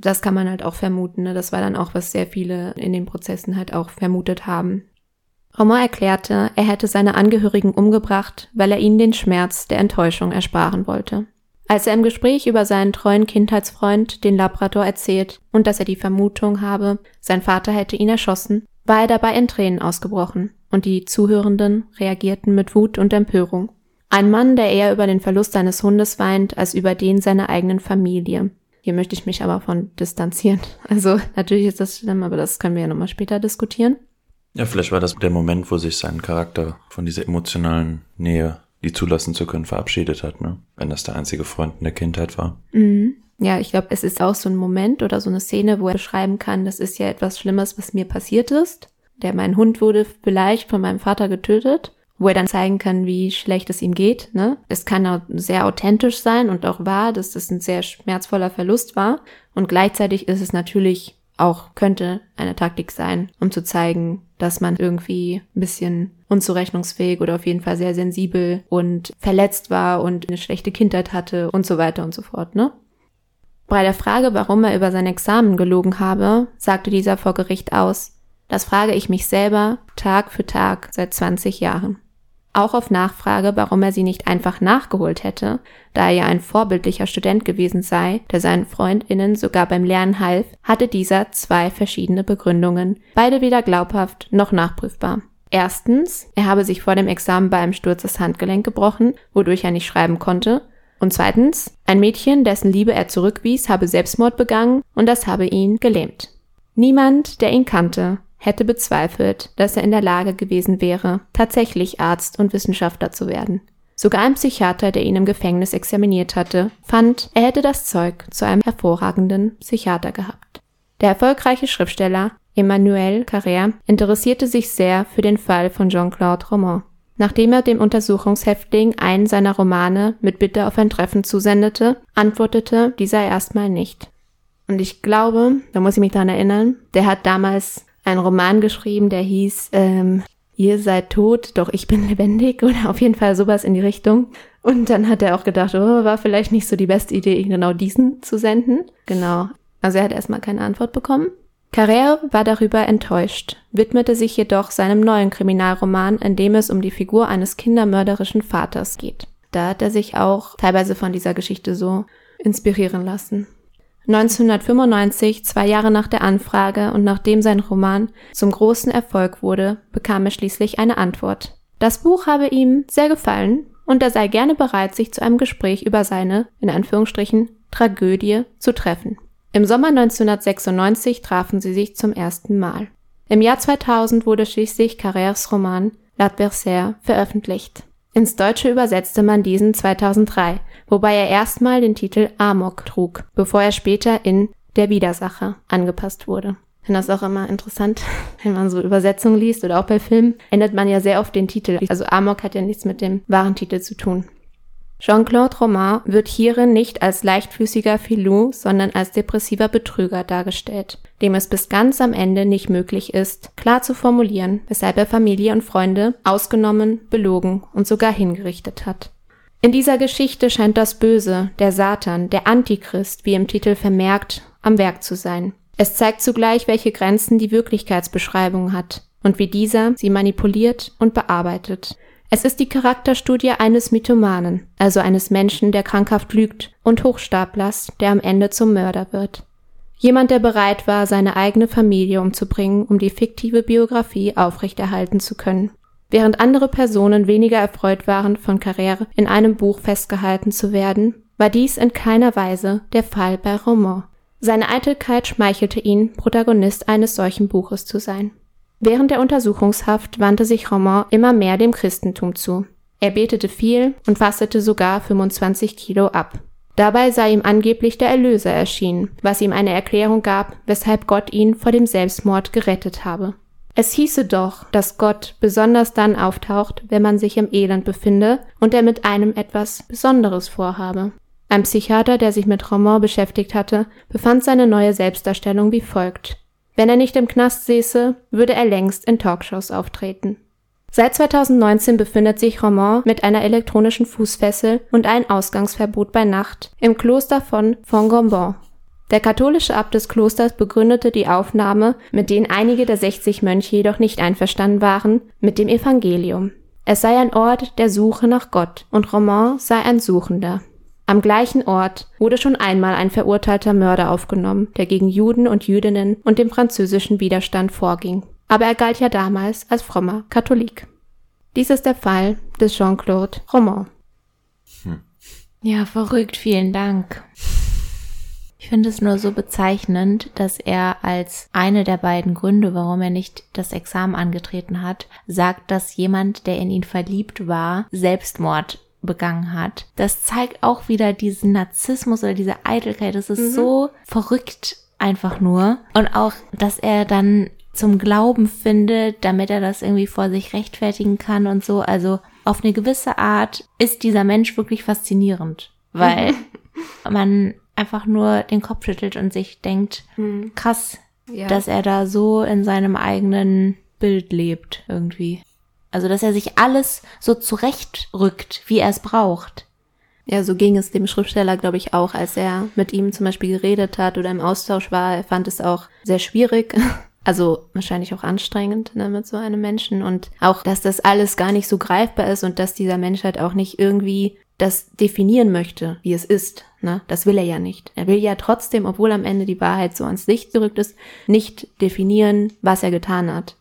Das kann man halt auch vermuten. Ne? Das war dann auch, was sehr viele in den Prozessen halt auch vermutet haben. Romain erklärte, er hätte seine Angehörigen umgebracht, weil er ihnen den Schmerz der Enttäuschung ersparen wollte. Als er im Gespräch über seinen treuen Kindheitsfreund, den Labrador, erzählt und dass er die Vermutung habe, sein Vater hätte ihn erschossen, war er dabei in Tränen ausgebrochen, und die Zuhörenden reagierten mit Wut und Empörung. Ein Mann, der eher über den Verlust seines Hundes weint, als über den seiner eigenen Familie. Hier möchte ich mich aber von distanzieren. Also natürlich ist das schlimm, aber das können wir ja nochmal später diskutieren. Ja, vielleicht war das der Moment, wo sich sein Charakter von dieser emotionalen Nähe die zulassen zu können, verabschiedet hat, ne? Wenn das der einzige Freund in der Kindheit war. Mhm. Ja, ich glaube, es ist auch so ein Moment oder so eine Szene, wo er beschreiben kann, das ist ja etwas Schlimmes, was mir passiert ist. Der mein Hund wurde vielleicht von meinem Vater getötet, wo er dann zeigen kann, wie schlecht es ihm geht. Ne? Es kann auch sehr authentisch sein und auch wahr, dass das ein sehr schmerzvoller Verlust war. Und gleichzeitig ist es natürlich auch könnte eine Taktik sein, um zu zeigen, dass man irgendwie ein bisschen unzurechnungsfähig oder auf jeden Fall sehr sensibel und verletzt war und eine schlechte Kindheit hatte und so weiter und so fort, ne? Bei der Frage, warum er über sein Examen gelogen habe, sagte dieser vor Gericht aus, das frage ich mich selber Tag für Tag seit 20 Jahren. Auch auf Nachfrage, warum er sie nicht einfach nachgeholt hätte, da er ja ein vorbildlicher Student gewesen sei, der seinen Freundinnen sogar beim Lernen half, hatte dieser zwei verschiedene Begründungen, beide weder glaubhaft noch nachprüfbar. Erstens, er habe sich vor dem Examen bei einem Sturz das Handgelenk gebrochen, wodurch er nicht schreiben konnte, und zweitens, ein Mädchen, dessen Liebe er zurückwies, habe Selbstmord begangen und das habe ihn gelähmt. Niemand, der ihn kannte, hätte bezweifelt, dass er in der Lage gewesen wäre, tatsächlich Arzt und Wissenschaftler zu werden. Sogar ein Psychiater, der ihn im Gefängnis examiniert hatte, fand, er hätte das Zeug zu einem hervorragenden Psychiater gehabt. Der erfolgreiche Schriftsteller Emmanuel Carrère interessierte sich sehr für den Fall von Jean-Claude Roman. Nachdem er dem Untersuchungshäftling einen seiner Romane mit Bitte auf ein Treffen zusendete, antwortete dieser erstmal nicht. Und ich glaube, da muss ich mich dran erinnern, der hat damals einen Roman geschrieben, der hieß ähm, Ihr seid tot, doch ich bin lebendig oder auf jeden Fall sowas in die Richtung. Und dann hat er auch gedacht, oh, war vielleicht nicht so die beste Idee, genau diesen zu senden. Genau. Also er hat erstmal keine Antwort bekommen. Carrère war darüber enttäuscht, widmete sich jedoch seinem neuen Kriminalroman, in dem es um die Figur eines kindermörderischen Vaters geht. Da hat er sich auch teilweise von dieser Geschichte so inspirieren lassen. 1995, zwei Jahre nach der Anfrage und nachdem sein Roman zum großen Erfolg wurde, bekam er schließlich eine Antwort. Das Buch habe ihm sehr gefallen und er sei gerne bereit, sich zu einem Gespräch über seine, in Anführungsstrichen, Tragödie zu treffen. Im Sommer 1996 trafen sie sich zum ersten Mal. Im Jahr 2000 wurde schließlich Carrères Roman L'Adversaire veröffentlicht. Ins Deutsche übersetzte man diesen 2003, wobei er erstmal den Titel Amok trug, bevor er später in Der Widersacher angepasst wurde. Ich finde das auch immer interessant, wenn man so Übersetzungen liest oder auch bei Filmen, ändert man ja sehr oft den Titel. Also Amok hat ja nichts mit dem wahren Titel zu tun. Jean-Claude Roman wird hierin nicht als leichtfüßiger Filou, sondern als depressiver Betrüger dargestellt, dem es bis ganz am Ende nicht möglich ist, klar zu formulieren, weshalb er Familie und Freunde ausgenommen, belogen und sogar hingerichtet hat. In dieser Geschichte scheint das Böse, der Satan, der Antichrist, wie im Titel vermerkt, am Werk zu sein. Es zeigt zugleich, welche Grenzen die Wirklichkeitsbeschreibung hat und wie dieser sie manipuliert und bearbeitet. Es ist die Charakterstudie eines Mythomanen, also eines Menschen, der krankhaft lügt, und Hochstaplers, der am Ende zum Mörder wird. Jemand, der bereit war, seine eigene Familie umzubringen, um die fiktive Biografie aufrechterhalten zu können. Während andere Personen weniger erfreut waren, von Karriere in einem Buch festgehalten zu werden, war dies in keiner Weise der Fall bei Roman. Seine Eitelkeit schmeichelte ihn, Protagonist eines solchen Buches zu sein. Während der Untersuchungshaft wandte sich Roman immer mehr dem Christentum zu. Er betete viel und fastete sogar 25 Kilo ab. Dabei sei ihm angeblich der Erlöser erschienen, was ihm eine Erklärung gab, weshalb Gott ihn vor dem Selbstmord gerettet habe. Es hieße doch, dass Gott besonders dann auftaucht, wenn man sich im Elend befinde und er mit einem etwas Besonderes vorhabe. Ein Psychiater, der sich mit Roman beschäftigt hatte, befand seine neue Selbstdarstellung wie folgt. Wenn er nicht im Knast säße, würde er längst in Talkshows auftreten. Seit 2019 befindet sich Roman mit einer elektronischen Fußfessel und einem Ausgangsverbot bei Nacht im Kloster von Fongombon. Der katholische Abt des Klosters begründete die Aufnahme, mit denen einige der 60 Mönche jedoch nicht einverstanden waren, mit dem Evangelium. Es sei ein Ort der Suche nach Gott und Roman sei ein Suchender. Am gleichen Ort wurde schon einmal ein verurteilter Mörder aufgenommen, der gegen Juden und Jüdinnen und dem französischen Widerstand vorging. Aber er galt ja damals als frommer Katholik. Dies ist der Fall des Jean-Claude Roman. Hm. Ja, verrückt, vielen Dank. Ich finde es nur so bezeichnend, dass er als eine der beiden Gründe, warum er nicht das Examen angetreten hat, sagt, dass jemand, der in ihn verliebt war, Selbstmord begangen hat. Das zeigt auch wieder diesen Narzissmus oder diese Eitelkeit. Das ist mhm. so verrückt einfach nur. Und auch, dass er dann zum Glauben findet, damit er das irgendwie vor sich rechtfertigen kann und so. Also auf eine gewisse Art ist dieser Mensch wirklich faszinierend, weil man einfach nur den Kopf schüttelt und sich denkt, mhm. krass, ja. dass er da so in seinem eigenen Bild lebt irgendwie. Also, dass er sich alles so zurechtrückt, wie er es braucht. Ja, so ging es dem Schriftsteller, glaube ich, auch, als er mit ihm zum Beispiel geredet hat oder im Austausch war. Er fand es auch sehr schwierig, also wahrscheinlich auch anstrengend ne, mit so einem Menschen und auch, dass das alles gar nicht so greifbar ist und dass dieser Mensch halt auch nicht irgendwie das definieren möchte, wie es ist. Ne? Das will er ja nicht. Er will ja trotzdem, obwohl am Ende die Wahrheit so ans Licht gerückt ist, nicht definieren, was er getan hat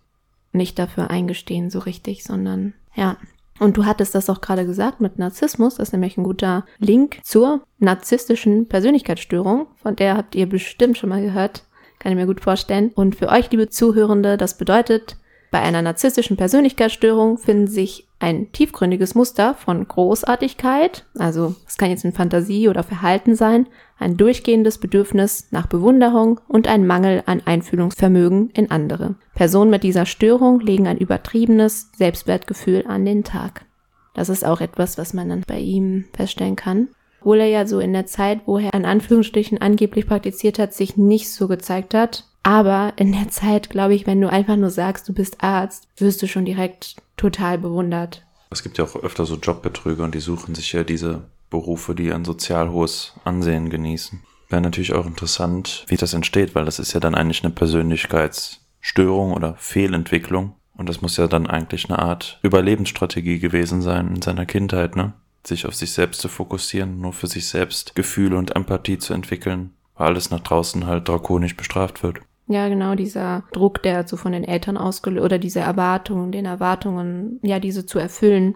nicht dafür eingestehen so richtig, sondern ja. Und du hattest das auch gerade gesagt mit Narzissmus, das ist nämlich ein guter Link zur narzisstischen Persönlichkeitsstörung, von der habt ihr bestimmt schon mal gehört, kann ich mir gut vorstellen. Und für euch, liebe Zuhörende, das bedeutet, bei einer narzisstischen Persönlichkeitsstörung finden sich ein tiefgründiges Muster von Großartigkeit, also es kann jetzt in Fantasie oder Verhalten sein, ein durchgehendes Bedürfnis nach Bewunderung und ein Mangel an Einfühlungsvermögen in andere. Personen mit dieser Störung legen ein übertriebenes Selbstwertgefühl an den Tag. Das ist auch etwas, was man dann bei ihm feststellen kann. Obwohl er ja so in der Zeit, wo er in Anführungsstrichen angeblich praktiziert hat, sich nicht so gezeigt hat. Aber in der Zeit, glaube ich, wenn du einfach nur sagst, du bist Arzt, wirst du schon direkt total bewundert. Es gibt ja auch öfter so Jobbetrüger und die suchen sich ja diese Berufe, die ein sozial hohes Ansehen genießen. Wäre natürlich auch interessant, wie das entsteht, weil das ist ja dann eigentlich eine Persönlichkeitsstörung oder Fehlentwicklung. Und das muss ja dann eigentlich eine Art Überlebensstrategie gewesen sein in seiner Kindheit, ne? Sich auf sich selbst zu fokussieren, nur für sich selbst Gefühle und Empathie zu entwickeln, weil alles nach draußen halt drakonisch bestraft wird. Ja, genau, dieser Druck, der so von den Eltern ausgelöst, oder diese Erwartungen, den Erwartungen, ja, diese zu erfüllen.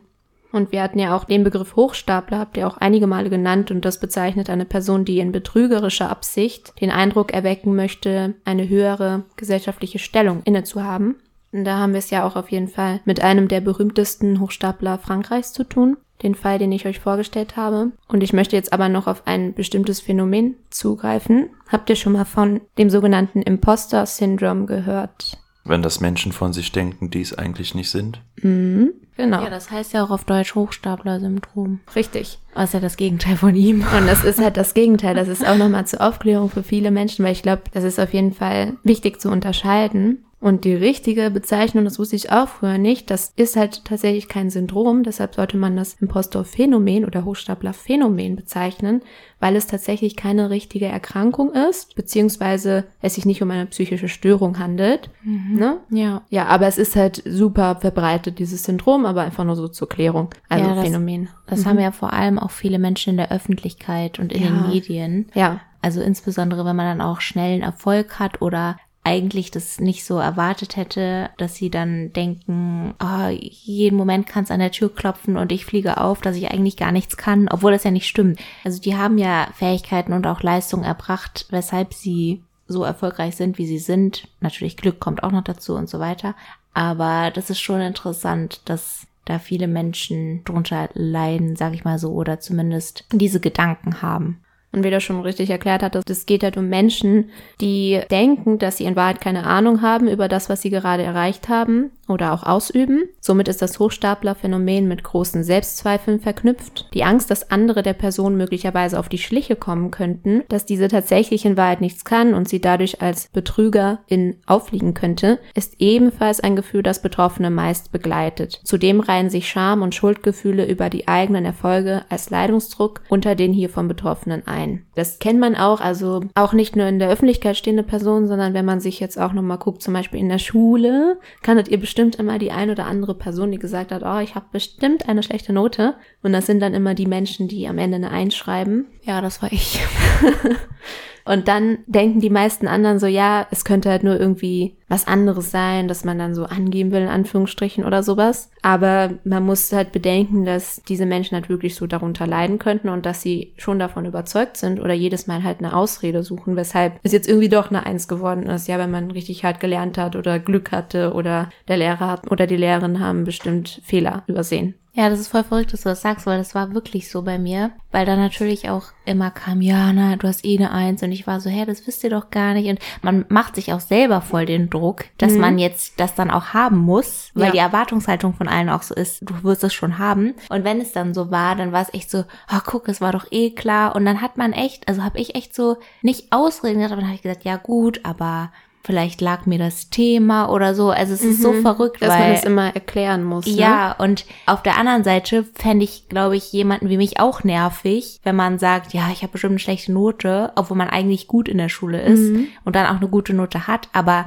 Und wir hatten ja auch den Begriff Hochstapler, habt ihr auch einige Male genannt, und das bezeichnet eine Person, die in betrügerischer Absicht den Eindruck erwecken möchte, eine höhere gesellschaftliche Stellung inne zu haben. Und da haben wir es ja auch auf jeden Fall mit einem der berühmtesten Hochstapler Frankreichs zu tun den Fall, den ich euch vorgestellt habe. Und ich möchte jetzt aber noch auf ein bestimmtes Phänomen zugreifen. Habt ihr schon mal von dem sogenannten Imposter-Syndrom gehört? Wenn das Menschen von sich denken, die es eigentlich nicht sind. Mhm, genau. Ja, das heißt ja auch auf Deutsch Hochstapler-Syndrom. Richtig. Das ist ja das Gegenteil von ihm. Und das ist halt das Gegenteil. Das ist auch nochmal zur Aufklärung für viele Menschen, weil ich glaube, das ist auf jeden Fall wichtig zu unterscheiden. Und die richtige Bezeichnung, das wusste ich auch früher nicht, das ist halt tatsächlich kein Syndrom, deshalb sollte man das Impostor-Phänomen oder Hochstapler-Phänomen bezeichnen, weil es tatsächlich keine richtige Erkrankung ist, beziehungsweise es sich nicht um eine psychische Störung handelt. Mhm. Ne? Ja. Ja, aber es ist halt super verbreitet, dieses Syndrom, aber einfach nur so zur Klärung. Also Ja, das- Phänomen. Das haben ja vor allem auch viele Menschen in der Öffentlichkeit und in Ja. den Medien. Ja, Also insbesondere, wenn man dann auch schnellen Erfolg hat oder eigentlich das nicht so erwartet hätte, dass sie dann denken, ah, jeden Moment kann es an der Tür klopfen und ich fliege auf, dass ich eigentlich gar nichts kann, obwohl das ja nicht stimmt. Also die haben ja Fähigkeiten und auch Leistungen erbracht, weshalb sie so erfolgreich sind, wie sie sind. Natürlich Glück kommt auch noch dazu und so weiter. Aber das ist schon interessant, dass da viele Menschen drunter leiden, sag ich mal so, oder zumindest diese Gedanken haben. Und wie du schon richtig erklärt hattest, es geht halt um Menschen, die denken, dass sie in Wahrheit keine Ahnung haben über das, was sie gerade erreicht haben oder auch ausüben. Somit ist das Hochstapler-Phänomen mit großen Selbstzweifeln verknüpft. Die Angst, dass andere der Person möglicherweise auf die Schliche kommen könnten, dass diese tatsächlich in Wahrheit nichts kann und sie dadurch als Betrügerin auffliegen könnte, ist ebenfalls ein Gefühl, das Betroffene meist begleitet. Zudem reihen sich Scham und Schuldgefühle über die eigenen Erfolge als Leidungsdruck unter den hiervon Betroffenen ein. Das kennt man auch, also auch nicht nur in der Öffentlichkeit stehende Personen, sondern wenn man sich jetzt auch nochmal guckt, zum Beispiel in der Schule, kanntet ihr bestimmt immer die ein oder andere Person, die gesagt hat, oh, ich habe bestimmt eine schlechte Note. Und das sind dann immer die Menschen, die am Ende eine einschreiben. Ja, das war ich. Und dann denken die meisten anderen so, ja, es könnte halt nur irgendwie was anderes sein, dass man dann so angeben will, in Anführungsstrichen oder sowas. Aber man muss halt bedenken, dass diese Menschen halt wirklich so darunter leiden könnten und dass sie schon davon überzeugt sind oder jedes Mal halt eine Ausrede suchen, weshalb es jetzt irgendwie doch eine Eins geworden ist. Ja, wenn man richtig hart gelernt hat oder Glück hatte oder der Lehrer hat oder die Lehrerin haben bestimmt Fehler übersehen. Ja, das ist voll verrückt, dass du das sagst, weil das war wirklich so bei mir. Weil da natürlich auch immer kam, ja, na, du hast eh eine Eins. Und ich war so, hä, das wisst ihr doch gar nicht. Und man macht sich auch selber voll den Druck, dass Mhm. man jetzt das dann auch haben muss, weil Ja. die Erwartungshaltung von allen auch so ist, du wirst es schon haben. Und wenn es dann so war, dann war es echt so, ah, guck, es war doch eh klar. Und dann hat man echt, also habe ich echt so nicht Ausreden aber dann habe ich gesagt, ja gut, aber vielleicht lag mir das Thema oder so. Also es ist so verrückt, Mhm. Dass weil man es immer erklären muss. Ne? ja, und auf der anderen Seite fände ich, glaube ich, jemanden wie mich auch nervig, wenn man sagt, ja, ich habe bestimmt eine schlechte Note, obwohl man eigentlich gut in der Schule ist und dann auch eine gute Note hat. Aber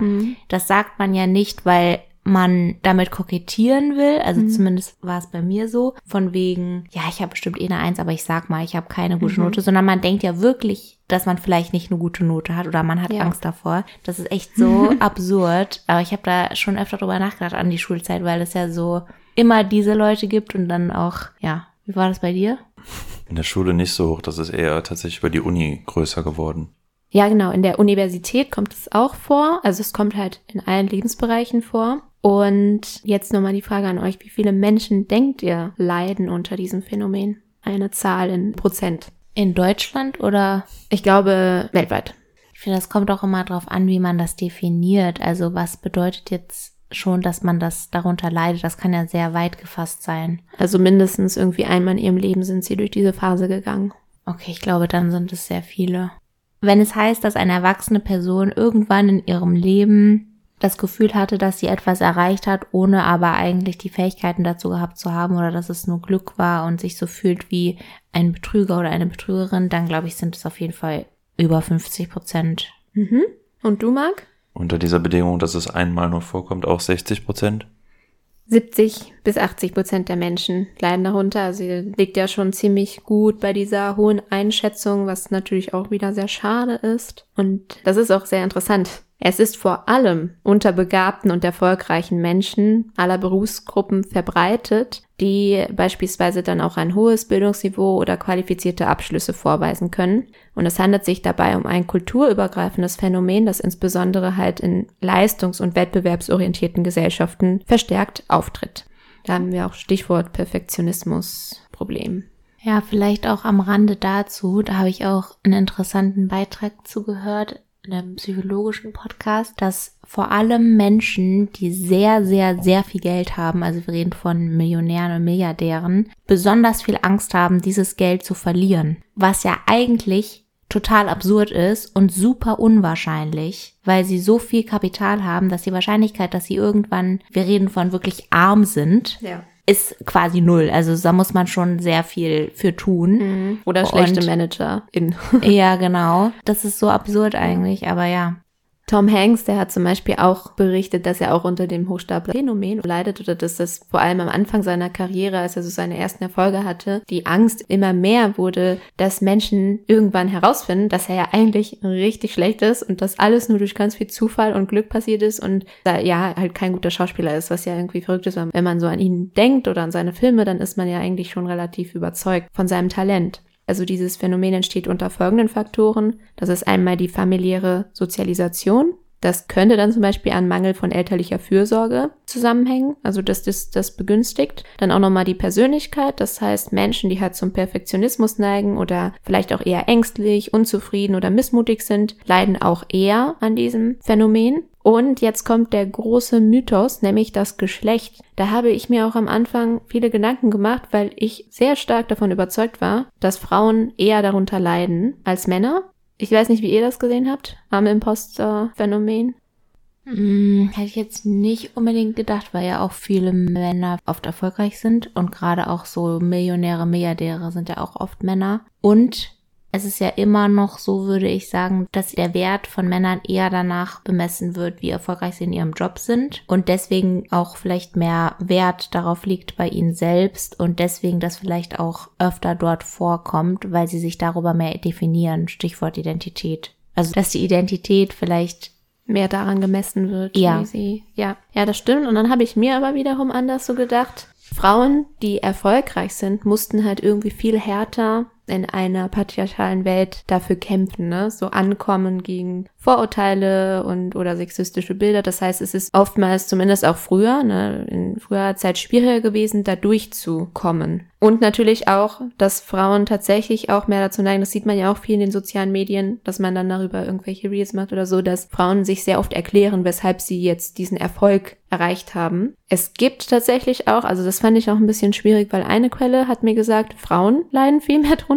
das sagt man ja nicht, weil man damit kokettieren will, also zumindest war es bei mir so, von wegen, ja, ich habe bestimmt eh eine Eins, aber ich sag mal, ich habe keine gute Note, sondern man denkt ja wirklich, dass man vielleicht nicht eine gute Note hat oder man hat Ja. Angst davor. Das ist echt so absurd, aber ich habe da schon öfter drüber nachgedacht an die Schulzeit, weil es ja so immer diese Leute gibt und dann auch, ja, wie war das bei dir? In der Schule nicht so hoch, das ist eher tatsächlich über die Uni größer geworden. Ja, genau. In der Universität kommt es auch vor. Also es kommt halt in allen Lebensbereichen vor. Und jetzt nochmal die Frage an euch. Wie viele Menschen denkt ihr leiden unter diesem Phänomen? Eine Zahl in Prozent. In Deutschland oder? Ich glaube weltweit. Ich finde, das kommt auch immer drauf an, wie man das definiert. Also was bedeutet jetzt schon, dass man das darunter leidet? Das kann ja sehr weit gefasst sein. Also mindestens irgendwie einmal in ihrem Leben sind sie durch diese Phase gegangen. Okay, ich glaube, dann sind es sehr viele. Wenn es heißt, dass eine erwachsene Person irgendwann in ihrem Leben das Gefühl hatte, dass sie etwas erreicht hat, ohne aber eigentlich die Fähigkeiten dazu gehabt zu haben oder dass es nur Glück war und sich so fühlt wie ein Betrüger oder eine Betrügerin, dann glaube ich, sind es auf jeden Fall über 50 Prozent. Mhm. Und du, Marc? Unter dieser Bedingung, dass es einmal nur vorkommt, auch 60 Prozent. 70 bis 80 Prozent der Menschen leiden darunter. Also ihr liegt ja schon ziemlich gut bei dieser hohen Einschätzung, was natürlich auch wieder sehr schade ist. Und das ist auch sehr interessant. Es ist vor allem unter begabten und erfolgreichen Menschen aller Berufsgruppen verbreitet, die beispielsweise dann auch ein hohes Bildungsniveau oder qualifizierte Abschlüsse vorweisen können. Und es handelt sich dabei um ein kulturübergreifendes Phänomen, das insbesondere halt in leistungs- und wettbewerbsorientierten Gesellschaften verstärkt auftritt. Da haben wir auch Stichwort Perfektionismus-Problem. Ja, vielleicht auch am Rande dazu, da habe ich auch einen interessanten Beitrag zugehört. In einem psychologischen Podcast, dass vor allem Menschen, die sehr, sehr, sehr viel Geld haben, also wir reden von Millionären und Milliardären, besonders viel Angst haben, dieses Geld zu verlieren. Was ja eigentlich total absurd ist und super unwahrscheinlich, weil sie so viel Kapital haben, dass die Wahrscheinlichkeit, dass sie irgendwann, wir reden von wirklich arm sind, Ja. Ist quasi null. Also da muss man schon sehr viel für tun. Oder schlechte Manager in. Ja, genau. Das ist so absurd eigentlich, aber ja. Tom Hanks, der hat zum Beispiel auch berichtet, dass er auch unter dem Hochstapler-Phänomen leidet oder dass das vor allem am Anfang seiner Karriere, als er so seine ersten Erfolge hatte, die Angst immer mehr wurde, dass Menschen irgendwann herausfinden, dass er ja eigentlich richtig schlecht ist und dass alles nur durch ganz viel Zufall und Glück passiert ist und ja halt kein guter Schauspieler ist, was ja irgendwie verrückt ist. Wenn man so an ihn denkt oder an seine Filme, dann ist man ja eigentlich schon relativ überzeugt von seinem Talent. Also dieses Phänomen entsteht unter folgenden Faktoren. Das ist einmal die familiäre Sozialisation. Das könnte dann zum Beispiel an Mangel von elterlicher Fürsorge zusammenhängen, also dass das das begünstigt. Dann auch nochmal die Persönlichkeit, das heißt Menschen, die halt zum Perfektionismus neigen oder vielleicht auch eher ängstlich, unzufrieden oder missmutig sind, leiden auch eher an diesem Phänomen. Und jetzt kommt der große Mythos, nämlich das Geschlecht. Da habe ich mir auch am Anfang viele Gedanken gemacht, weil ich sehr stark davon überzeugt war, dass Frauen eher darunter leiden als Männer. Ich weiß nicht, wie ihr das gesehen habt, am Imposter-Phänomen. Hm, hätte ich jetzt nicht unbedingt gedacht, weil ja auch viele Männer oft erfolgreich sind und gerade auch so Millionäre, Milliardäre sind ja auch oft Männer. Und es ist ja immer noch so, würde ich sagen, dass der Wert von Männern eher danach bemessen wird, wie erfolgreich sie in ihrem Job sind und deswegen auch vielleicht mehr Wert darauf liegt bei ihnen selbst und deswegen das vielleicht auch öfter dort vorkommt, weil sie sich darüber mehr definieren. Stichwort Identität. Also, dass die Identität vielleicht Mehr daran gemessen wird. Ja. Wie sie, ja. Ja, das stimmt. Und dann habe ich mir aber wiederum anders so gedacht. Frauen, die erfolgreich sind, mussten halt irgendwie viel härter in einer patriarchalen Welt dafür kämpfen, ne? So ankommen gegen Vorurteile und oder sexistische Bilder. Das heißt, es ist oftmals, zumindest auch früher, ne, in früherer Zeit schwieriger gewesen, da durchzukommen. Und natürlich auch, dass Frauen tatsächlich auch mehr dazu neigen, das sieht man ja auch viel in den sozialen Medien, dass man dann darüber irgendwelche Reels macht oder so, dass Frauen sich sehr oft erklären, weshalb sie jetzt diesen Erfolg erreicht haben. Es gibt tatsächlich auch, also das fand ich auch ein bisschen schwierig, weil eine Quelle hat mir gesagt, Frauen leiden viel mehr drunter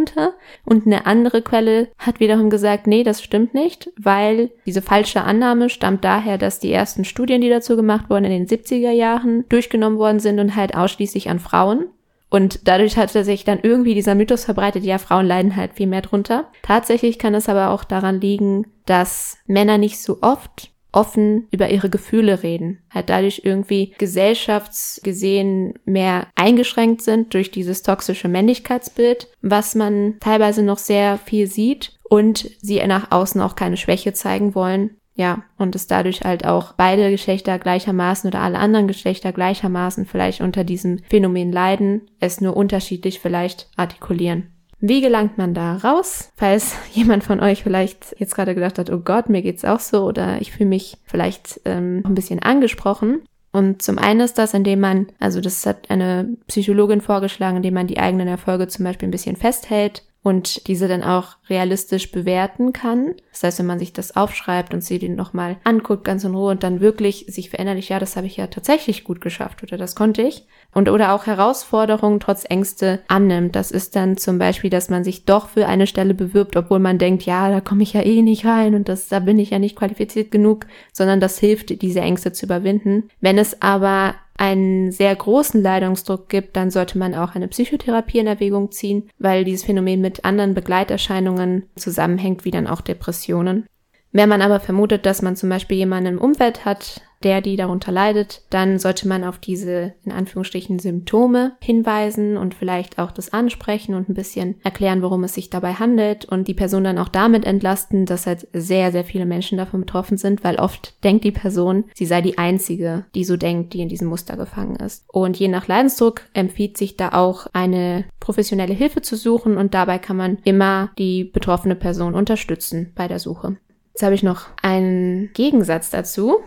und eine andere Quelle hat wiederum gesagt, nee, das stimmt nicht, weil diese falsche Annahme stammt daher, dass die ersten Studien, die dazu gemacht wurden, in den 70er Jahren durchgenommen worden sind und halt ausschließlich an Frauen. Und dadurch hatte sich dann irgendwie dieser Mythos verbreitet, ja, Frauen leiden halt viel mehr drunter. Tatsächlich kann es aber auch daran liegen, dass Männer nicht so oft offen über ihre Gefühle reden. Halt dadurch irgendwie gesellschaftsgesehen mehr eingeschränkt sind durch dieses toxische Männlichkeitsbild, was man teilweise noch sehr viel sieht und sie nach außen auch keine Schwäche zeigen wollen. Ja, und es dadurch halt auch beide Geschlechter gleichermaßen oder alle anderen Geschlechter gleichermaßen vielleicht unter diesem Phänomen leiden, es nur unterschiedlich vielleicht artikulieren. Wie gelangt man da raus? Falls jemand von euch vielleicht jetzt gerade gedacht hat, oh Gott, mir geht's auch so oder ich fühle mich vielleicht ähm, ein bisschen angesprochen. Und zum einen ist das, indem man, also das hat eine Psychologin vorgeschlagen, indem man die eigenen Erfolge zum Beispiel ein bisschen festhält und diese dann auch realistisch bewerten kann. Das heißt, wenn man sich das aufschreibt und sie den nochmal anguckt, ganz in Ruhe und dann wirklich sich verinnerlicht, ja, das habe ich ja tatsächlich gut geschafft oder das konnte ich. Und oder auch Herausforderungen trotz Ängste annimmt. Das ist dann zum Beispiel, dass man sich doch für eine Stelle bewirbt, obwohl man denkt, ja, da komme ich ja eh nicht rein und das, da bin ich ja nicht qualifiziert genug, sondern das hilft, diese Ängste zu überwinden. Wenn es aber einen sehr großen Leidungsdruck gibt, dann sollte man auch eine Psychotherapie in Erwägung ziehen, weil dieses Phänomen mit anderen Begleiterscheinungen zusammenhängt, wie dann auch Depressionen. Wenn man aber vermutet, dass man zum Beispiel jemanden im Umfeld hat, der die darunter leidet, dann sollte man auf diese in Anführungsstrichen Symptome hinweisen und vielleicht auch das ansprechen und ein bisschen erklären, worum es sich dabei handelt und die Person dann auch damit entlasten, dass halt sehr, sehr viele Menschen davon betroffen sind, weil oft denkt die Person, sie sei die einzige, die so denkt, die in diesem Muster gefangen ist. Und je nach Leidensdruck empfiehlt sich da auch eine professionelle Hilfe zu suchen und dabei kann man immer die betroffene Person unterstützen bei der Suche. Jetzt habe ich noch einen Gegensatz dazu.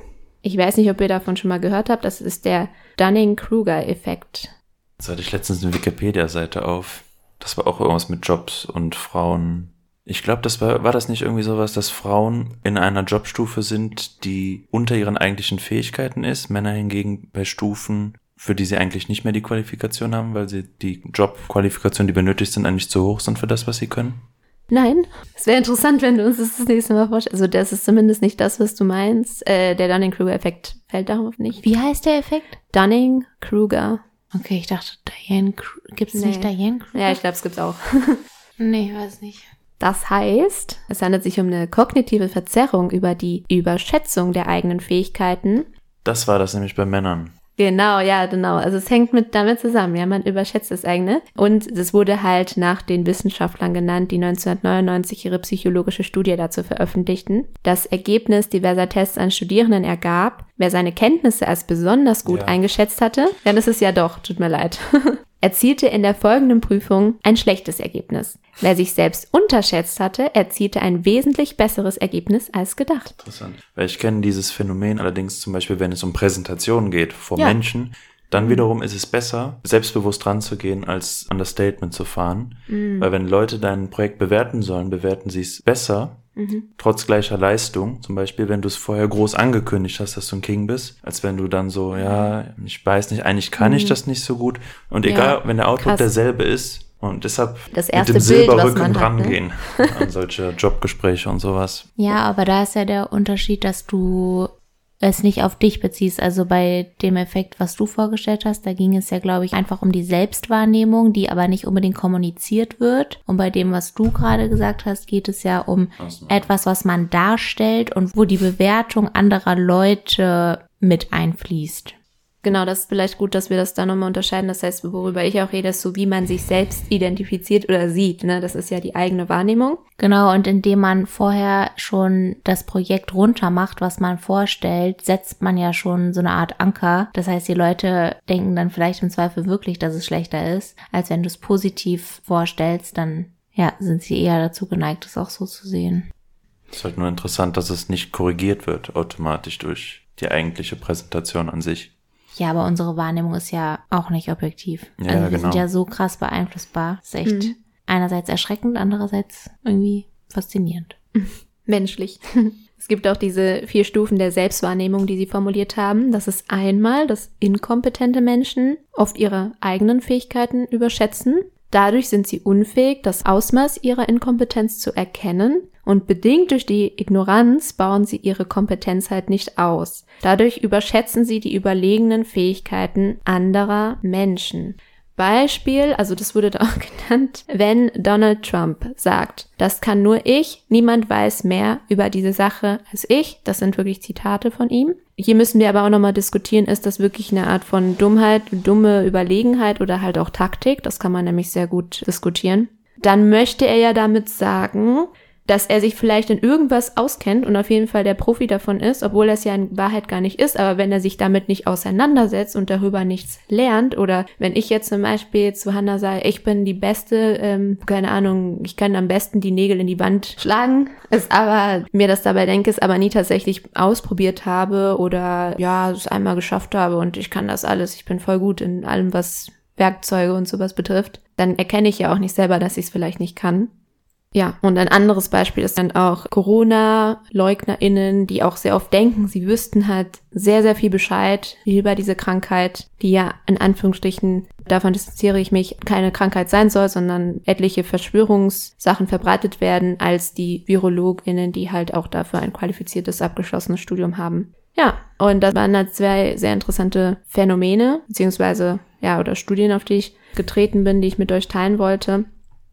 Ich weiß nicht, ob ihr davon schon mal gehört habt. Das ist der Dunning-Kruger-Effekt. Jetzt hatte ich letztens eine Wikipedia-Seite auf. Das war auch irgendwas mit Jobs und Frauen Ich glaube, das war, war das nicht irgendwie sowas, dass Frauen in einer Jobstufe sind, die unter ihren eigentlichen Fähigkeiten ist, Männer hingegen bei Stufen, für die sie eigentlich nicht mehr die Qualifikation haben, weil sie die Jobqualifikation, die benötigt sind, eigentlich zu hoch sind für das, was sie können? Nein. Es wäre interessant, wenn du uns das das nächste Mal vorstellst. Also das ist zumindest nicht das, was du meinst. Äh, der Dunning-Kruger-Effekt fällt darauf nicht. Wie heißt der Effekt? Dunning-Kruger. Okay, ich dachte, Diane Kruger. Gibt es Nee. nicht Diane Kruger? Ja, ich glaube, es gibt's auch. Nee, weiß nicht. Das heißt, es handelt sich um eine kognitive Verzerrung über die Überschätzung der eigenen Fähigkeiten. Das war das nämlich bei Männern. Genau, ja, genau. Also es hängt mit damit zusammen. Ja, man überschätzt das eigene. Und es wurde halt nach den Wissenschaftlern genannt, die 1999 ihre psychologische Studie dazu veröffentlichten. Das Ergebnis diverser Tests an Studierenden ergab, wer seine Kenntnisse als besonders gut Ja. eingeschätzt hatte, das ist ja doch, tut mir leid, erzielte in der folgenden Prüfung ein schlechtes Ergebnis. Wer sich selbst unterschätzt hatte, erzielte ein wesentlich besseres Ergebnis als gedacht. Interessant. Weil ich kenne dieses Phänomen allerdings zum Beispiel, wenn es um Präsentationen geht vor Ja. Menschen, dann wiederum ist es besser, selbstbewusst ranzugehen, als an das Statement zu fahren. Weil wenn Leute dein Projekt bewerten sollen, bewerten sie es besser, trotz gleicher Leistung. Zum Beispiel, wenn du es vorher groß angekündigt hast, dass du ein King bist, als wenn du dann so, ja, ich weiß nicht, eigentlich kann ich das nicht so gut. Und egal, wenn der Outlook krass. derselbe ist, und deshalb Das mit dem Silberrücken hat, ne? an solche Jobgespräche und sowas. Ja, aber da ist ja der Unterschied, dass du es nicht auf dich beziehst. Also bei dem Effekt, was du vorgestellt hast, da ging es ja, glaube ich, einfach um die Selbstwahrnehmung, die aber nicht unbedingt kommuniziert wird. Und bei dem, was du gerade gesagt hast, geht es ja um etwas, was man darstellt und wo die Bewertung anderer Leute mit einfließt. Genau, das ist vielleicht gut, dass wir das da nochmal unterscheiden. Das heißt, worüber ich auch rede, ist so, wie man sich selbst identifiziert oder sieht. Ne? Das ist ja die eigene Wahrnehmung. Genau, und indem man vorher schon das Projekt runter macht, was man vorstellt, setzt man ja schon so eine Art Anker. Das heißt, die Leute denken dann vielleicht im Zweifel wirklich, dass es schlechter ist, als wenn du es positiv vorstellst, dann ja, sind sie eher dazu geneigt, es auch so zu sehen. Es ist halt nur interessant, dass es nicht korrigiert wird automatisch durch die eigentliche Präsentation an sich. Ja, aber unsere Wahrnehmung ist ja auch nicht objektiv. Ja, also wir genau. sind ja so krass beeinflussbar. Das ist echt Mhm. einerseits erschreckend, andererseits irgendwie faszinierend. Menschlich. Es gibt auch diese vier Stufen der Selbstwahrnehmung, die sie formuliert haben. Das ist einmal, dass inkompetente Menschen oft ihre eigenen Fähigkeiten überschätzen. Dadurch sind sie unfähig, das Ausmaß ihrer Inkompetenz zu erkennen. Und bedingt durch die Ignoranz bauen sie ihre Kompetenz halt nicht aus. Dadurch überschätzen sie die überlegenen Fähigkeiten anderer Menschen. Beispiel, also das wurde da auch genannt, wenn Donald Trump sagt, das kann nur ich, niemand weiß mehr über diese Sache als ich, das sind wirklich Zitate von ihm. Hier müssen wir aber auch nochmal diskutieren, ist das wirklich eine Art von Dummheit, dumme Überlegenheit oder halt auch Taktik, das kann man nämlich sehr gut diskutieren. Dann möchte er ja damit sagen, dass er sich vielleicht in irgendwas auskennt und auf jeden Fall der Profi davon ist, obwohl es ja in Wahrheit gar nicht ist, aber wenn er sich damit nicht auseinandersetzt und darüber nichts lernt oder wenn ich jetzt zum Beispiel zu Hannah sage, ich bin die Beste, ähm, keine Ahnung, ich kann am besten die Nägel in die Wand schlagen, ist aber mir das dabei denke, es aber nie tatsächlich ausprobiert habe oder ja, es einmal geschafft habe und ich kann das alles, ich bin voll gut in allem, was Werkzeuge und sowas betrifft, dann erkenne ich ja auch nicht selber, dass ich es vielleicht nicht kann. Ja, und ein anderes Beispiel ist dann auch Corona-LeugnerInnen, die auch sehr oft denken, sie wüssten halt sehr, sehr viel Bescheid über diese Krankheit, die ja in Anführungsstrichen, davon distanziere ich mich, keine Krankheit sein soll, sondern etliche Verschwörungssachen verbreitet werden als die VirologInnen, die halt auch dafür ein qualifiziertes, abgeschlossenes Studium haben. Ja, und das waren halt zwei sehr interessante Phänomene, beziehungsweise, ja, oder Studien, auf die ich getreten bin, die ich mit euch teilen wollte.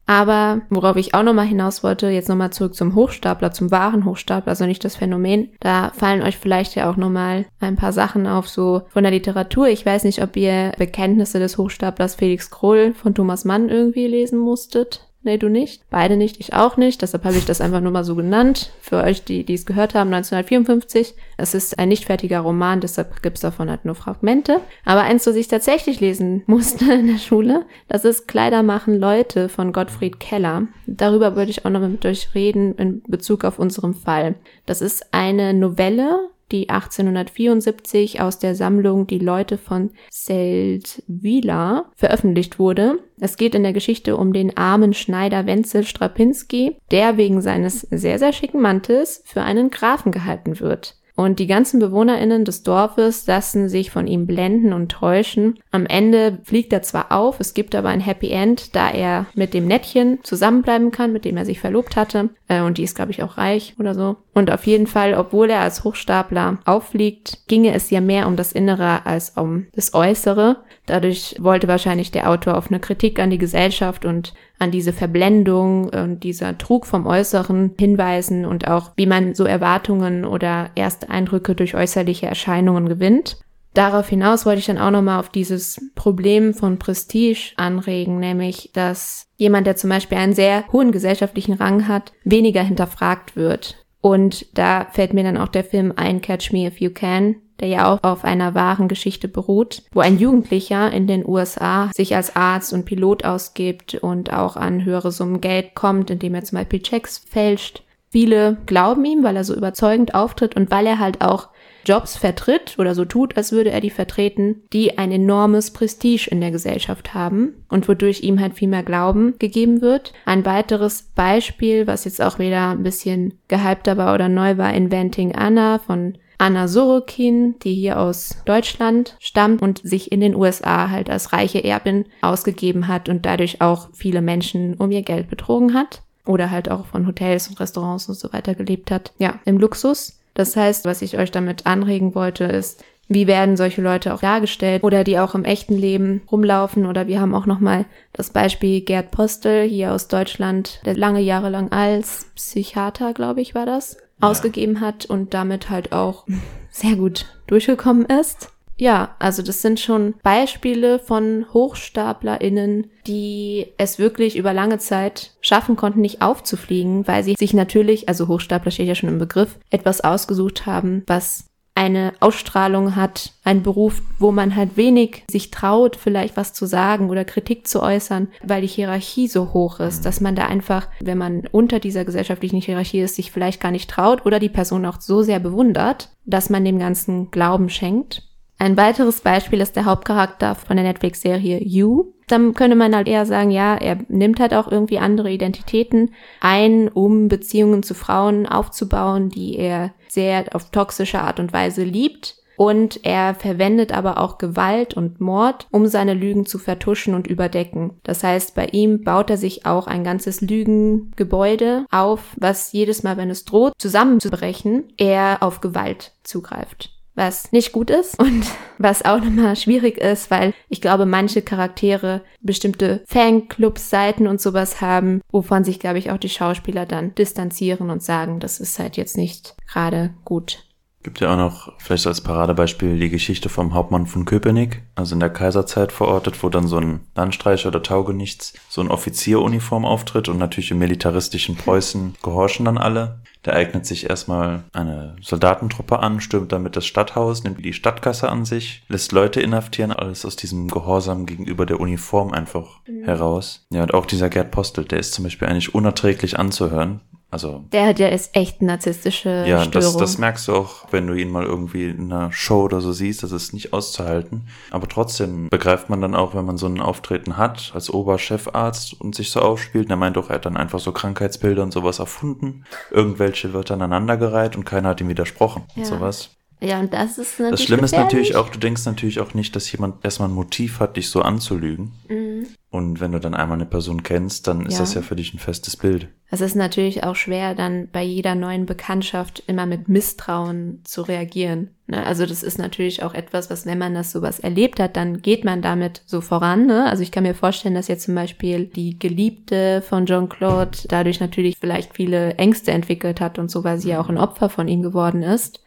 Aber worauf ich auch nochmal hinaus wollte, jetzt nochmal zurück zum Hochstapler, zum wahren Hochstapler, also nicht das Phänomen. Da fallen euch vielleicht ja auch nochmal ein paar Sachen auf, so von der Literatur. Ich weiß nicht, ob ihr Bekenntnisse des Hochstaplers Felix Krull von Thomas Mann irgendwie lesen musstet. Nee, du nicht. Beide nicht, ich auch nicht. Deshalb habe ich das einfach nur mal so genannt. Für euch, die, die es gehört haben, 1954. Es ist ein nicht fertiger Roman, deshalb gibt's davon halt nur Fragmente. Aber eins, was ich tatsächlich lesen musste in der Schule, das ist Kleider machen Leute von Gottfried Keller. Darüber würde ich auch noch mit euch reden in Bezug auf unseren Fall. Das ist eine Novelle, die 1874 aus der Sammlung Die Leute von Seldwyla veröffentlicht wurde. Es geht in der Geschichte um den armen Schneider Wenzel Strapinski, der wegen seines sehr, sehr schicken Mantels für einen Grafen gehalten wird. Und die ganzen BewohnerInnen des Dorfes lassen sich von ihm blenden und täuschen. Am Ende fliegt er zwar auf, es gibt aber ein Happy End, da er mit dem Nettchen zusammenbleiben kann, mit dem er sich verlobt hatte. Äh, und die ist, glaube ich, auch reich oder so. Und auf jeden Fall, obwohl er als Hochstapler auffliegt, ginge es ja mehr um das Innere als um das Äußere. Dadurch wollte wahrscheinlich der Autor auf eine Kritik an die Gesellschaft und an diese Verblendung und dieser Trug vom Äußeren hinweisen und auch, wie man so Erwartungen oder erste Eindrücke durch äußerliche Erscheinungen gewinnt. Darauf hinaus wollte ich dann auch nochmal auf dieses Problem von Prestige anregen, nämlich, dass jemand, der zum Beispiel einen sehr hohen gesellschaftlichen Rang hat, weniger hinterfragt wird. Und da fällt mir dann auch der Film ein, Catch Me If You Can, der ja auch auf einer wahren Geschichte beruht, wo ein Jugendlicher in den USA sich als Arzt und Pilot ausgibt und auch an höhere Summen Geld kommt, indem er zum Beispiel Checks fälscht. Viele glauben ihm, weil er so überzeugend auftritt und weil er halt auch Jobs vertritt oder so tut, als würde er die vertreten, die ein enormes Prestige in der Gesellschaft haben und wodurch ihm halt viel mehr Glauben gegeben wird. Ein weiteres Beispiel, was jetzt auch wieder ein bisschen gehypter war oder neu war, Inventing Anna von Anna Sorokin, die hier aus Deutschland stammt und sich in den USA halt als reiche Erbin ausgegeben hat und dadurch auch viele Menschen um ihr Geld betrogen hat oder halt auch von Hotels und Restaurants und so weiter gelebt hat. Ja, im Luxus. Das heißt, was ich euch damit anregen wollte, ist, wie werden solche Leute auch dargestellt oder die auch im echten Leben rumlaufen oder wir haben auch noch mal das Beispiel Gerd Postel hier aus Deutschland, der lange Jahre lang als Psychiater, glaube ich, war das, ja. ausgegeben hat und damit halt auch sehr gut durchgekommen ist. Ja, also das sind schon Beispiele von HochstaplerInnen, die es wirklich über lange Zeit schaffen konnten, nicht aufzufliegen, weil sie sich natürlich, also Hochstapler steht ja schon im Begriff, etwas ausgesucht haben, was eine Ausstrahlung hat, ein Beruf, wo man halt wenig sich traut, vielleicht was zu sagen oder Kritik zu äußern, weil die Hierarchie so hoch ist, dass man da einfach, wenn man unter dieser gesellschaftlichen Hierarchie ist, sich vielleicht gar nicht traut oder die Person auch so sehr bewundert, dass man dem Ganzen Glauben schenkt. Ein weiteres Beispiel ist der Hauptcharakter von der Netflix-Serie You. Dann könnte man halt eher sagen, ja, er nimmt halt auch irgendwie andere Identitäten ein, um Beziehungen zu Frauen aufzubauen, die er sehr auf toxische Art und Weise liebt. Und er verwendet aber auch Gewalt und Mord, um seine Lügen zu vertuschen und überdecken. Das heißt, bei ihm baut er sich auch ein ganzes Lügengebäude auf, was jedes Mal, wenn es droht, zusammenzubrechen, er auf Gewalt zugreift was nicht gut ist und was auch nochmal schwierig ist, weil ich glaube, manche Charaktere bestimmte Fanclubs, Seiten und sowas haben, wovon sich, glaube ich, auch die Schauspieler dann distanzieren und sagen, das ist halt jetzt nicht gerade gut. Gibt ja auch noch, vielleicht als Paradebeispiel, die Geschichte vom Hauptmann von Köpenick, also in der Kaiserzeit verortet, wo dann so ein Landstreicher oder Taugenichts so ein Offizieruniform auftritt und natürlich im militaristischen Preußen gehorchen dann alle. Da eignet sich erstmal eine Soldatentruppe an, stürmt damit das Stadthaus, nimmt die Stadtkasse an sich, lässt Leute inhaftieren, alles aus diesem Gehorsam gegenüber der Uniform einfach mhm. heraus. Ja, und auch dieser Gerd Postel, der ist zum Beispiel eigentlich unerträglich anzuhören. Also der hat ja ist echt narzisstische ja, Störung. das, das merkst du auch, wenn du ihn mal irgendwie in einer Show oder so siehst, das ist nicht auszuhalten. Aber trotzdem begreift man dann auch, wenn man so ein Auftreten hat als Oberchefarzt und sich so aufspielt. Der meint doch, er hat dann einfach so Krankheitsbilder und sowas erfunden. Irgendwelche wird dann aneinandergereiht und keiner hat ihm widersprochen ja. und sowas. Ja, und das ist natürlich. Das Schlimme ist natürlich auch, du denkst natürlich auch nicht, dass jemand erstmal ein Motiv hat, dich so anzulügen. Mhm. Und wenn du dann einmal eine Person kennst, dann ist ja. das ja für dich ein festes Bild. Es ist natürlich auch schwer, dann bei jeder neuen Bekanntschaft immer mit Misstrauen zu reagieren. Ne? Also das ist natürlich auch etwas, was, wenn man das sowas erlebt hat, dann geht man damit so voran. Ne? Also ich kann mir vorstellen, dass jetzt zum Beispiel die Geliebte von John Claude dadurch natürlich vielleicht viele Ängste entwickelt hat und so, weil sie ja auch ein Opfer von ihm geworden ist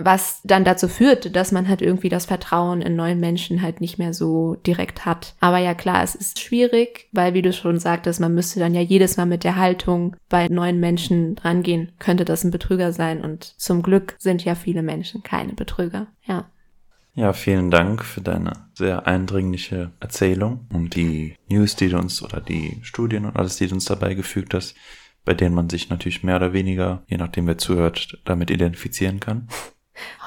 was dann dazu führt, dass man halt irgendwie das Vertrauen in neuen Menschen halt nicht mehr so direkt hat. Aber ja klar, es ist schwierig, weil wie du schon sagtest, man müsste dann ja jedes Mal mit der Haltung bei neuen Menschen rangehen, könnte das ein Betrüger sein und zum Glück sind ja viele Menschen keine Betrüger. Ja. Ja, vielen Dank für deine sehr eindringliche Erzählung und die News, die du uns oder die Studien und alles, die du uns dabei gefügt hast, bei denen man sich natürlich mehr oder weniger, je nachdem wer zuhört, damit identifizieren kann.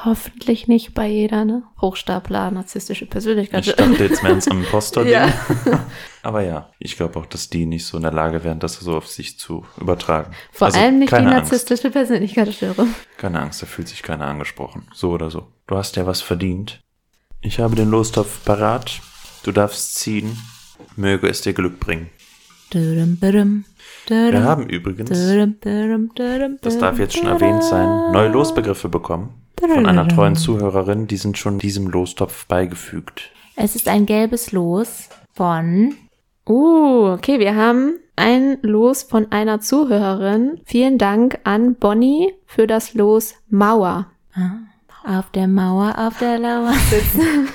Hoffentlich nicht bei jeder, ne? Hochstapler, narzisstische Persönlichkeit. Ich dachte jetzt mehr ins Imposter-Ding. Ja. Aber ja, ich glaube auch, dass die nicht so in der Lage wären, das so auf sich zu übertragen. Vor Also allem nicht die narzisstische Persönlichkeitsstörung. Keine Angst, da fühlt sich keiner angesprochen. So oder so. Du hast ja was verdient. Ich habe den Lostopf parat. Du darfst ziehen. Möge es dir Glück bringen. Wir haben übrigens, das darf jetzt schon erwähnt sein, neue Losbegriffe bekommen. Von einer treuen Zuhörerin, die sind schon diesem Lostopf beigefügt. Es ist ein gelbes Los von Uh, okay, wir haben ein Los von einer Zuhörerin. Vielen Dank an Bonnie für das Los Mauer. Auf der Mauer, auf der Lauer sitzen.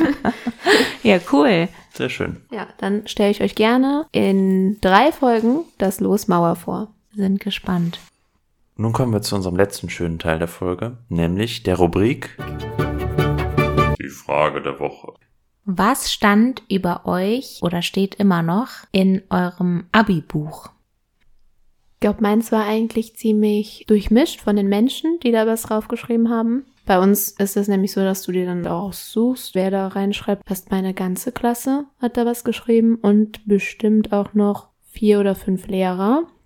ja, cool. Sehr schön. Ja, dann stelle ich euch gerne in drei Folgen das Los Mauer vor. Wir sind gespannt. Nun kommen wir zu unserem letzten schönen Teil der Folge, nämlich der Rubrik Die Frage der Woche. Was stand über euch oder steht immer noch in eurem Abi-Buch? Ich glaube, meins war eigentlich ziemlich durchmischt von den Menschen, die da was draufgeschrieben haben. Bei uns ist es nämlich so, dass du dir dann aussuchst, wer da reinschreibt. Fast meine ganze Klasse hat da was geschrieben und bestimmt auch noch vier oder fünf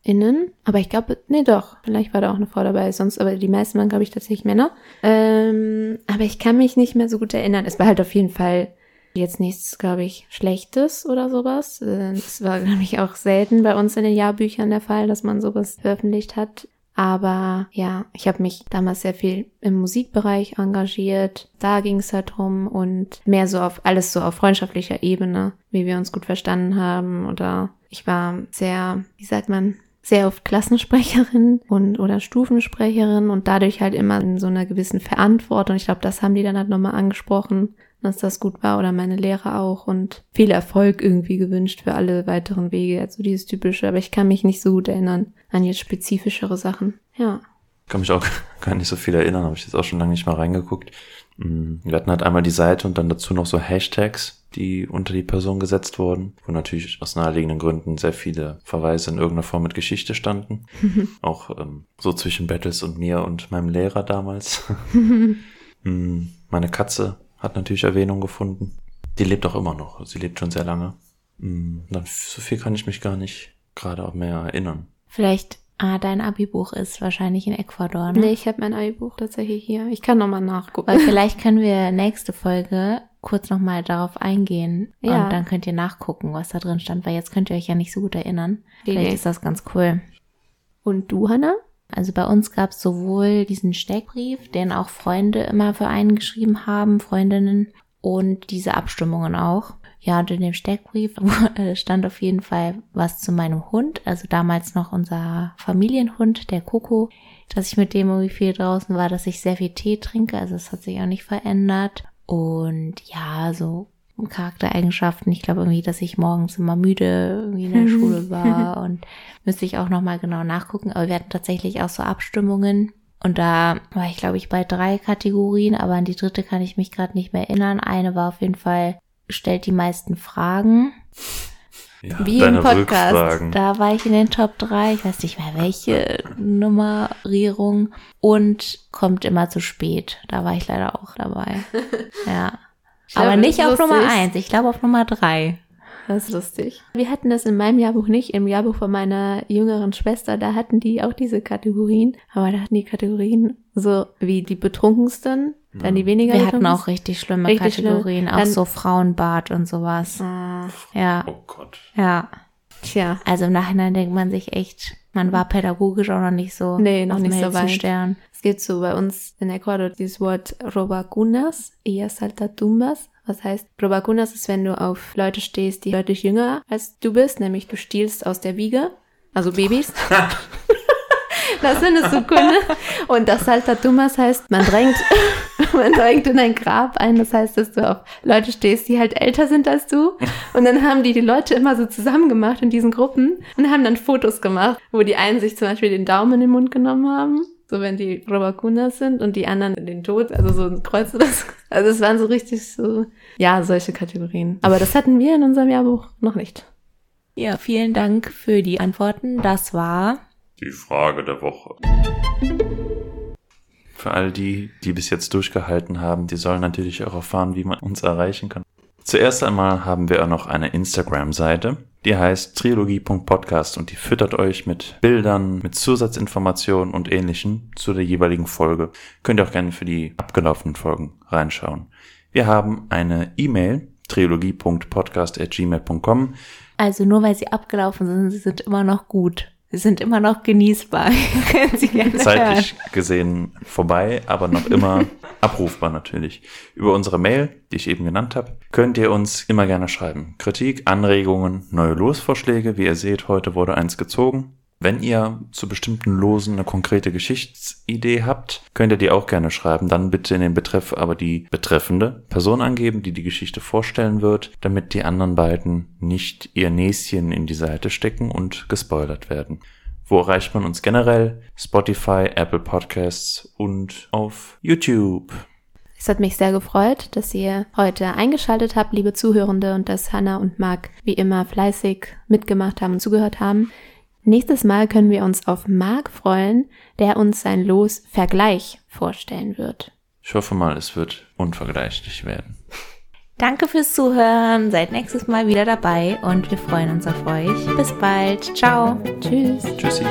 LehrerInnen. Aber ich glaube, nee, doch, vielleicht war da auch eine Frau dabei, sonst, aber die meisten waren, glaube ich, tatsächlich Männer. Ähm, aber ich kann mich nicht mehr so gut erinnern. Es war halt auf jeden Fall jetzt nichts, glaube ich, Schlechtes oder sowas. Äh, Es war, glaube ich, auch selten bei uns in den Jahrbüchern der Fall, dass man sowas veröffentlicht hat. Aber ja, ich habe mich damals sehr viel im Musikbereich engagiert. Da ging es halt drum und mehr so auf alles so auf freundschaftlicher Ebene, wie wir uns gut verstanden haben. Oder ich war sehr, wie sagt man, sehr oft Klassensprecherin und oder Stufensprecherin und dadurch halt immer in so einer gewissen Verantwortung. Ich glaube, das haben die dann halt nochmal angesprochen, dass das gut war oder meine Lehrer auch und viel Erfolg irgendwie gewünscht für alle weiteren Wege. Also dieses typische, aber ich kann mich nicht so gut erinnern an jetzt spezifischere Sachen. Ja. kann mich auch gar nicht so viel erinnern, habe ich jetzt auch schon lange nicht mal reingeguckt. Mm, Wir hatten halt einmal die Seite und dann dazu noch so Hashtags, die unter die Person gesetzt wurden, wo natürlich aus naheliegenden Gründen sehr viele Verweise in irgendeiner Form mit Geschichte standen. auch ähm, so zwischen Battles und mir und meinem Lehrer damals. Mm, Meine Katze hat natürlich Erwähnung gefunden. Die lebt auch immer noch. Sie lebt schon sehr lange. Dann so viel kann ich mich gar nicht gerade auch mehr erinnern. Vielleicht, ah, dein Abi-Buch ist wahrscheinlich in Ecuador, ne? Nee, ich habe mein Abi-Buch tatsächlich hier. Ich kann nochmal nachgucken. Weil vielleicht können wir nächste Folge kurz nochmal darauf eingehen. Ja. Und dann könnt ihr nachgucken, was da drin stand, weil jetzt könnt ihr euch ja nicht so gut erinnern. Vielleicht Nee. ist das ganz cool. Und du, Hannah? Also bei uns gab es sowohl diesen Steckbrief, den auch Freunde immer für einen geschrieben haben, Freundinnen, und diese Abstimmungen auch. Ja, und in dem Steckbrief äh, stand auf jeden Fall was zu meinem Hund, also damals noch unser Familienhund, der Coco, dass ich mit dem irgendwie viel draußen war, dass ich sehr viel Tee trinke, also es hat sich auch nicht verändert. Und ja, so Charaktereigenschaften. Ich glaube irgendwie, dass ich morgens immer müde irgendwie in der Schule war und müsste ich auch nochmal genau nachgucken. Aber wir hatten tatsächlich auch so Abstimmungen. Und da war ich, glaube ich, bei drei Kategorien, aber an die dritte kann ich mich gerade nicht mehr erinnern. Eine war auf jeden Fall, stellt die meisten Fragen. Ja, Wie im Podcast. Rückfragen. Da war ich in den Top 3. Ich weiß nicht mehr welche Nummerierung. Und kommt immer zu spät. Da war ich leider auch dabei. Ja. glaube, Aber nicht auf Nummer lustig. 1. Ich glaube auf Nummer 3. Das ist lustig. Wir hatten das in meinem Jahrbuch nicht. Im Jahrbuch von meiner jüngeren Schwester, da hatten die auch diese Kategorien. Aber da hatten die Kategorien so wie die betrunkensten, dann die weniger Wir hatten auch richtig schlimme Richtig schlimm. Kategorien. Auch Dann- so Frauenbart und sowas. Ah, Ja. Oh Gott. Ja. tja. Also im Nachhinein denkt man sich echt, man war pädagogisch auch noch nicht so Nee, noch nicht so weit. Stern. Es gibt so bei uns in Ecuador dieses Wort Robacunas y Asaltatumbas. Was heißt, Robacunas ist, wenn du auf Leute stehst, die deutlich jünger als du bist, nämlich du stiehlst aus der Wiege, also Babys. das findest du cool, ne? Und Asaltatumbas heißt, man drängt, man drängt in ein Grab ein. Das heißt, dass du auf Leute stehst, die halt älter sind als du. Und dann haben die die Leute immer so zusammen gemacht in diesen Gruppen und haben dann Fotos gemacht, wo die einen sich zum Beispiel den Daumen in den Mund genommen haben. So wenn die Robakunas sind und die anderen den Tod, also so ein Kreuz so. Also es waren so richtig so, ja, solche Kategorien. Aber das hatten wir in unserem Jahrbuch noch nicht. Ja, vielen Dank für die Antworten. Das war Die Frage der Woche. Für all die, die bis jetzt durchgehalten haben, die sollen natürlich auch erfahren, wie man uns erreichen kann. Zuerst einmal haben wir auch noch eine Instagram-Seite, die heißt trilogie.podcast und die füttert euch mit Bildern, mit Zusatzinformationen und ähnlichen zu der jeweiligen Folge. Könnt ihr auch gerne für die abgelaufenen Folgen reinschauen. Wir haben eine E-Mail, trilogie.podcast.gmail.com. Also nur weil sie abgelaufen sind, sie sind immer noch gut. Sie sind immer noch genießbar. Zeitlich gesehen vorbei, aber noch immer abrufbar natürlich. Über unsere Mail, die ich eben genannt habe, könnt ihr uns immer gerne schreiben. Kritik, Anregungen, neue Losvorschläge. Wie ihr seht, heute wurde eins gezogen. Wenn ihr zu bestimmten Losen eine konkrete Geschichtsidee habt, könnt ihr die auch gerne schreiben. Dann bitte in den Betreff aber die betreffende Person angeben, die die Geschichte vorstellen wird, damit die anderen beiden nicht ihr Näschen in die Seite stecken und gespoilert werden. Wo erreicht man uns generell? Spotify, Apple Podcasts und auf YouTube. Es hat mich sehr gefreut, dass ihr heute eingeschaltet habt, liebe Zuhörende, und dass Hannah und Marc wie immer fleißig mitgemacht haben und zugehört haben. Nächstes Mal können wir uns auf Marc freuen, der uns sein Los Vergleich vorstellen wird. Ich hoffe mal, es wird unvergleichlich werden. Danke fürs Zuhören. Seid nächstes Mal wieder dabei und wir freuen uns auf euch. Bis bald. Ciao. Tschüss. Tschüssi.